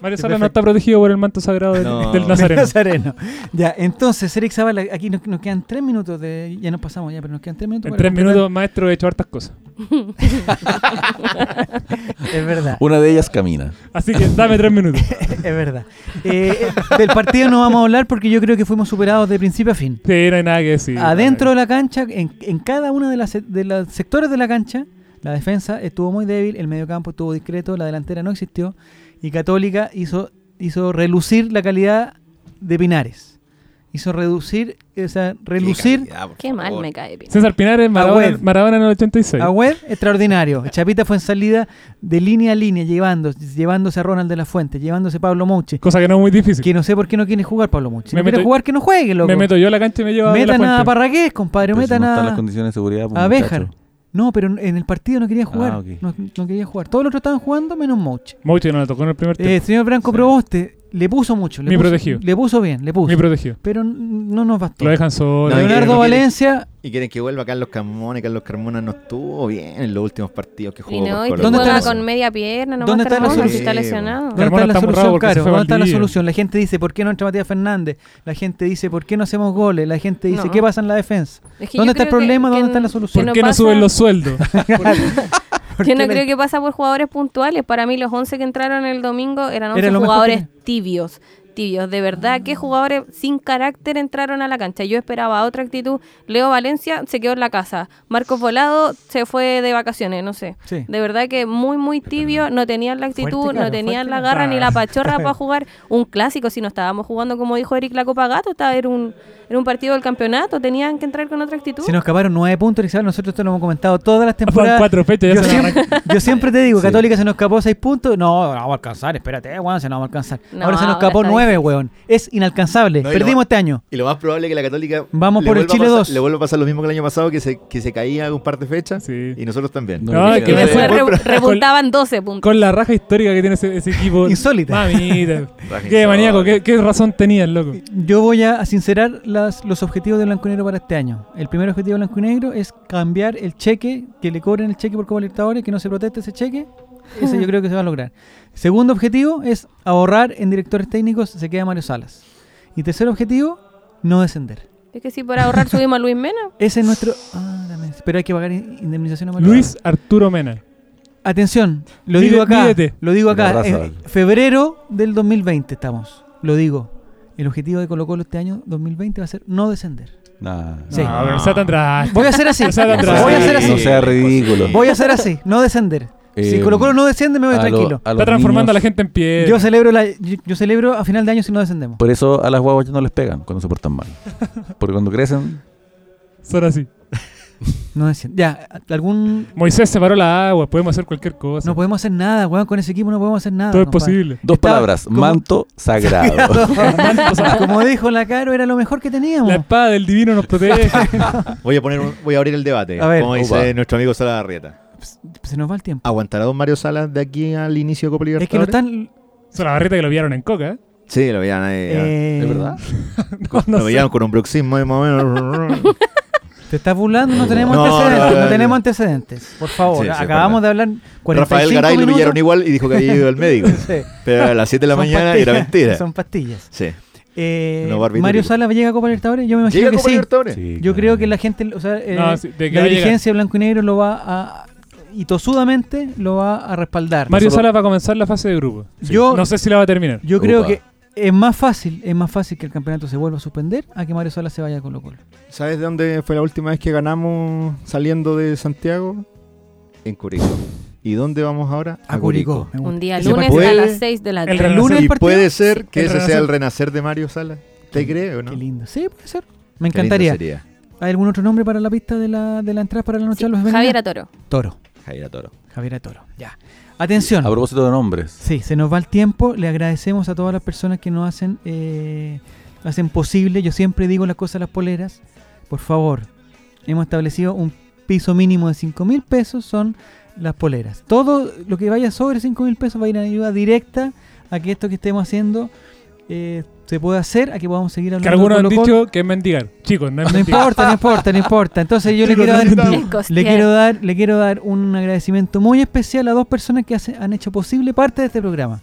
Mario Salas no está protegido por el manto sagrado del, No. del De Nazareno. *laughs* Nazareno. Ya, entonces, Eric Zavala, aquí nos, nos quedan tres minutos de. Ya nos pasamos ya, pero nos quedan tres minutos. En tres completar- minutos, maestro, he hecho hartas cosas. *laughs* Es verdad, Una de ellas camina. Así que dame tres minutos. es verdad. Eh, del partido no vamos a hablar porque yo creo que fuimos superados de principio a fin. Sí, no hay nada que decir. Adentro de la cancha, en, en cada uno de, las, de los sectores de la cancha, la defensa estuvo muy débil, el mediocampo estuvo discreto, la delantera no existió y Católica hizo, hizo relucir la calidad de Pinares. Hizo reducir, o sea, relucir qué mal me cae. Pino. César Pinares, Maradona, Agüed. Maradona en el 86. a Web extraordinario. Chapita fue en salida de línea a línea, llevando, llevándose a Ronald de la Fuente, llevándose a Pablo Mouche. Cosa que no es muy difícil. Que no sé por qué no quiere jugar Pablo Mouche. Si Me no quiere jugar, que no juegue, loco. Me meto yo a la cancha y me llevo a De la Metan a Fuente. Parragués, compadre. Pero si metan no están a... las condiciones de seguridad. pues, A Béjar. muchacho. No, pero en el partido no quería jugar. Ah, ok. no, no quería jugar. Todos los otros estaban jugando menos Mouche. Mouche no le tocó en el primer Eh, tiempo. señor Branco Sí. Proboste le puso mucho. Le Mi puso, protegido. Le puso bien, le puso. Muy protegido. pero no nos bastó. Lo dejan solo. No, y- Leonardo no Valencia, Y quieren que vuelva Carlos Carmona. y Carlos Carmona no estuvo bien en los últimos partidos que Y jugó. no, por y ¿Dónde está la- con media pierna, no ¿Dónde está la si solución? está lesionado. ¿dónde está la solución, Caro? ¿Dónde está la solución? La gente dice, ¿por qué no entra Matías Fernández? La gente dice, ¿por qué no hacemos goles? La gente dice, No. ¿qué pasa en la defensa? Es que ¿Dónde está el problema? que ¿Dónde está la solución? ¿Por no qué no suben los *laughs* sueldos? *laughs* *laughs* ¿Por Yo no creo que pasa por jugadores puntuales. Para mí los 11 que entraron el domingo eran 11 Era lo mejor jugadores tibios. Tibios, de verdad, ¿qué jugadores sin carácter entraron a la cancha? Yo esperaba otra actitud. Leo Valencia se quedó en la casa. Marcos Volado se fue de vacaciones, no sé. Sí. De verdad que muy, muy tibio. No tenían la actitud, Fuerte, claro, no tenían la garra ni la pachorra para *laughs* jugar un clásico. Si no estábamos jugando, como dijo Eric, la Copa Gato, estaba, era, un, era un partido del campeonato. Tenían que entrar con otra actitud. Se nos escaparon nueve puntos, Isabel. Nosotros esto lo hemos comentado todas las temporadas. cuatro fechas, ya Yo se siempre, yo siempre te digo, *laughs* Sí. Católica se nos escapó seis puntos. No, no vamos a alcanzar, espérate, weón, se nos vamos a alcanzar. No, ahora se nos escapó nueve, weón. Es inalcanzable. No, Perdimos más- este año. Y lo más probable es que la Católica Vamos por el Chile pasar- 2. Le vuelva a pasar lo mismo que el año pasado, que se, que se caía un par de fechas. Sí. Y nosotros también. No, No, que- es que Y me después re- repuntaban 12 puntos. Con la raja histórica que tiene ese, ese equipo. *laughs* Insólita. Mamita. Qué maníaco, qué, qué razón tenía el loco. Yo voy a sincerar las, los objetivos de Blanco y Negro para este año. El primer objetivo de Blanco y Negro es cambiar el cheque, que le cobren el cheque por Copa Libertadores, que no se proteste ese cheque. Ese yo *laughs* creo que se va a lograr. Segundo objetivo es ahorrar en directores técnicos, se queda Mario Salas. Y tercer objetivo, no descender. Es que si por ahorrar subimos a Luis Mena. *laughs* Ese es nuestro... Ah, dame- pero hay que pagar in- indemnización a Mario Luis Salas. Arturo Mena. Atención, lo digo acá. mídete. Lo digo acá. En febrero del 2020 estamos. Lo digo. El objetivo de Colo Colo este año 2020 va a ser no descender. Nah. Sí. No, pero sea tan drástico. Voy a hacer así. O *laughs* sea, tan Voy a hacer así. No sea ridículo. Voy a hacer así, no descender. si Eh, Colo Colo no desciende, me voy a lo- tranquilo. a Está transformando a la gente en pie. Yo celebro, la, yo, yo celebro a final de año si no descendemos. Por eso a las guaguas ya no les pegan cuando se portan mal. Porque cuando crecen, Son así. *laughs* No desciende. Ya, algún. Moisés separó la agua, podemos hacer cualquier cosa. No podemos hacer nada, weón. Con ese equipo no podemos hacer nada. Todo es posible. dos palabras, como- *laughs* manto sagrado. Como dijo la Caro, era lo mejor que teníamos. La espada del divino nos *laughs* protege. Voy a poner un- voy a abrir el debate. A ver. como dice Opa. nuestro amigo Sala Arrieta. Se nos va el tiempo. ¿Aguantará don Mario Salas de aquí al inicio de Copa Es que no Libertadores? están. Son que lo vieron en coca. ¿eh? Sí, lo veían ahí. eh, ¿Es verdad? No lo sé. veían con un bruxismo ahí más o menos. Te estás burlando, no tenemos No, antecedentes. no, No, no, tenemos antecedentes. Por favor, Sí, sí, acabamos de hablar 45 Rafael Garay lo minutos. pillaron igual y dijo que había ido al médico. *laughs* Sí. Pero a las 7 de la Son mañana era mentira. Son pastillas. Sí. Eh, No. Mario Sala llega a Copa Libertadores. Yo me imagino ¿Llega a que Copa sí. Sí, Yo claro. creo que la gente, o sea, eh, No, sí, de que la dirigencia blanco y negro lo va a y tosudamente lo va a respaldar. Mario Nosotros- Salas va a comenzar la fase de grupo. Yo, No sé si la va a terminar. yo creo que es más fácil, es más fácil que el campeonato se vuelva a suspender a que Mario Sala se vaya a Colo Colo. ¿Sabes de dónde fue la última vez que ganamos saliendo de Santiago? En Curicó. ¿Y dónde vamos ahora? A Curicó. Un día lunes puede- a las 6 de la el tarde. renacer. lunes Y el puede ser que El ese sea el renacer de Mario Salas. ¿Te creo, no? Qué lindo. Sí, puede ser. Me Qué lindo encantaría. sería. ¿Hay algún otro nombre para la pista de la, de la entrada para la noche de los Javier Atoro. Toro. Javier Toro. Javier Toro, ya. Atención. A propósito de nombres. Sí, se nos va el tiempo. Le agradecemos a todas las personas que nos hacen, eh, hacen posible. Yo siempre digo las cosas a las poleras. Por favor, hemos establecido un piso mínimo de 5 mil pesos, son las poleras. Todo lo que vaya sobre 5 mil pesos va a ir a ayuda directa a que esto que estemos haciendo eh, se pueda hacer, a que podamos seguir Que hablando. algunos de han dicho que es mendigar. Chicos, no es No mendigar. importa, no importa, no importa. Entonces yo *laughs* le quiero dar, le quiero dar, le quiero dar un agradecimiento muy especial a dos personas que hace- han hecho posible parte de este programa.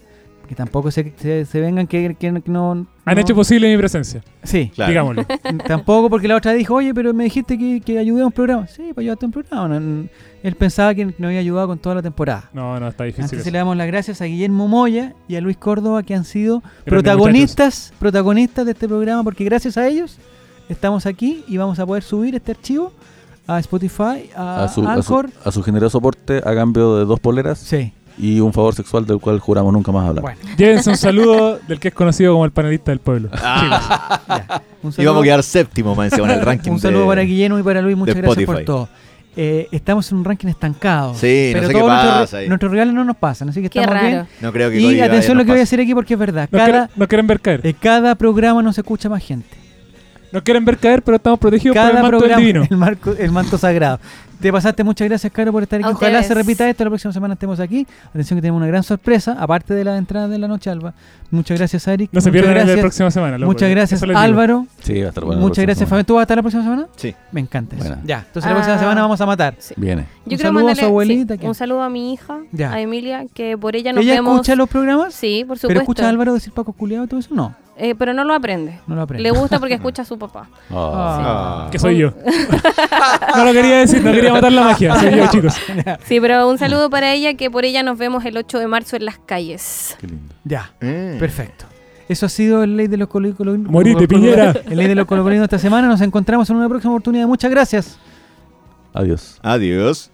Que tampoco se, se, se vengan que, que no, Han hecho posible mi presencia, Sí, Claro. digámoslo. *laughs* tampoco porque la otra dijo, oye, pero me dijiste que, que ayudé a un programa. Sí, pues ayudaste a un programa. No, no, él pensaba que no había ayudado con toda la temporada. No, no, está difícil. Antes le damos las gracias a Guillermo Moya y a Luis Córdoba que han sido protagonistas, protagonistas de este programa porque gracias a ellos estamos aquí y vamos a poder subir este archivo a Spotify, a, A su, a, su, Anchor. a su generoso aporte a cambio de dos poleras Sí. Y un favor sexual del cual juramos nunca más hablar. Bueno, Llévense un saludo del que es conocido como el panelista del pueblo. ya. Un Y vamos a quedar séptimo, más encima, en el *laughs* ranking un saludo de- para Guillermo y para Luis, muchas gracias por todo. Eh, estamos en un ranking estancado. Sí, no pero sé qué todos nuestros, pasa ahí. nuestros rivales no nos pasan, así que Qué estamos bien. No creo que Y atención lo que voy a decir aquí porque es verdad. No, Cada, quieren, no quieren ver caer. eh, cada programa nos escucha más gente. No quieren ver caer, pero estamos protegidos por el Cada manto del programa, divino. el, marco- el manto sagrado. Te pasaste, muchas gracias, Caro, por estar aquí. A Ojalá ustedes. se repita esto, la próxima semana estemos aquí. Atención que tenemos una gran sorpresa, aparte de la entrada de la noche, Alba. Muchas gracias, Eric. No se pierdan el de la gracias, próxima semana. loco. Muchas gracias. Álvaro. Sí, va a estar bueno. muchas próxima gracias. Fabián. ¿Tú vas a estar la próxima semana? Sí. Me encanta eso. Ya, entonces la próxima Ah. semana vamos a matar. Viene. Yo Un quiero saludo a su abuelita sí, un saludo a mi hija, Ya. a Emilia, que por ella nos ¿Ella vemos. escucha los programas? Sí, por ¿Pero supuesto. escucha a Álvaro decir Paco Culeado y todo eso? No, Eh, pero no lo aprende. no lo aprende. Le gusta porque *laughs* escucha a su papá. Ah. Ah. Que soy yo. *laughs* *laughs* no lo quería decir, no quería matar la magia. Soy yo, chicos. Sí, pero un saludo para ella, que por ella nos vemos el 8 de marzo en las calles. Qué lindo. Ya, Mm. perfecto. Eso ha sido el ley de los colocolinos. Morite, Piñera. El ley de los colocolinos esta semana. Nos encontramos en una próxima oportunidad. Muchas gracias. Adiós. Adiós.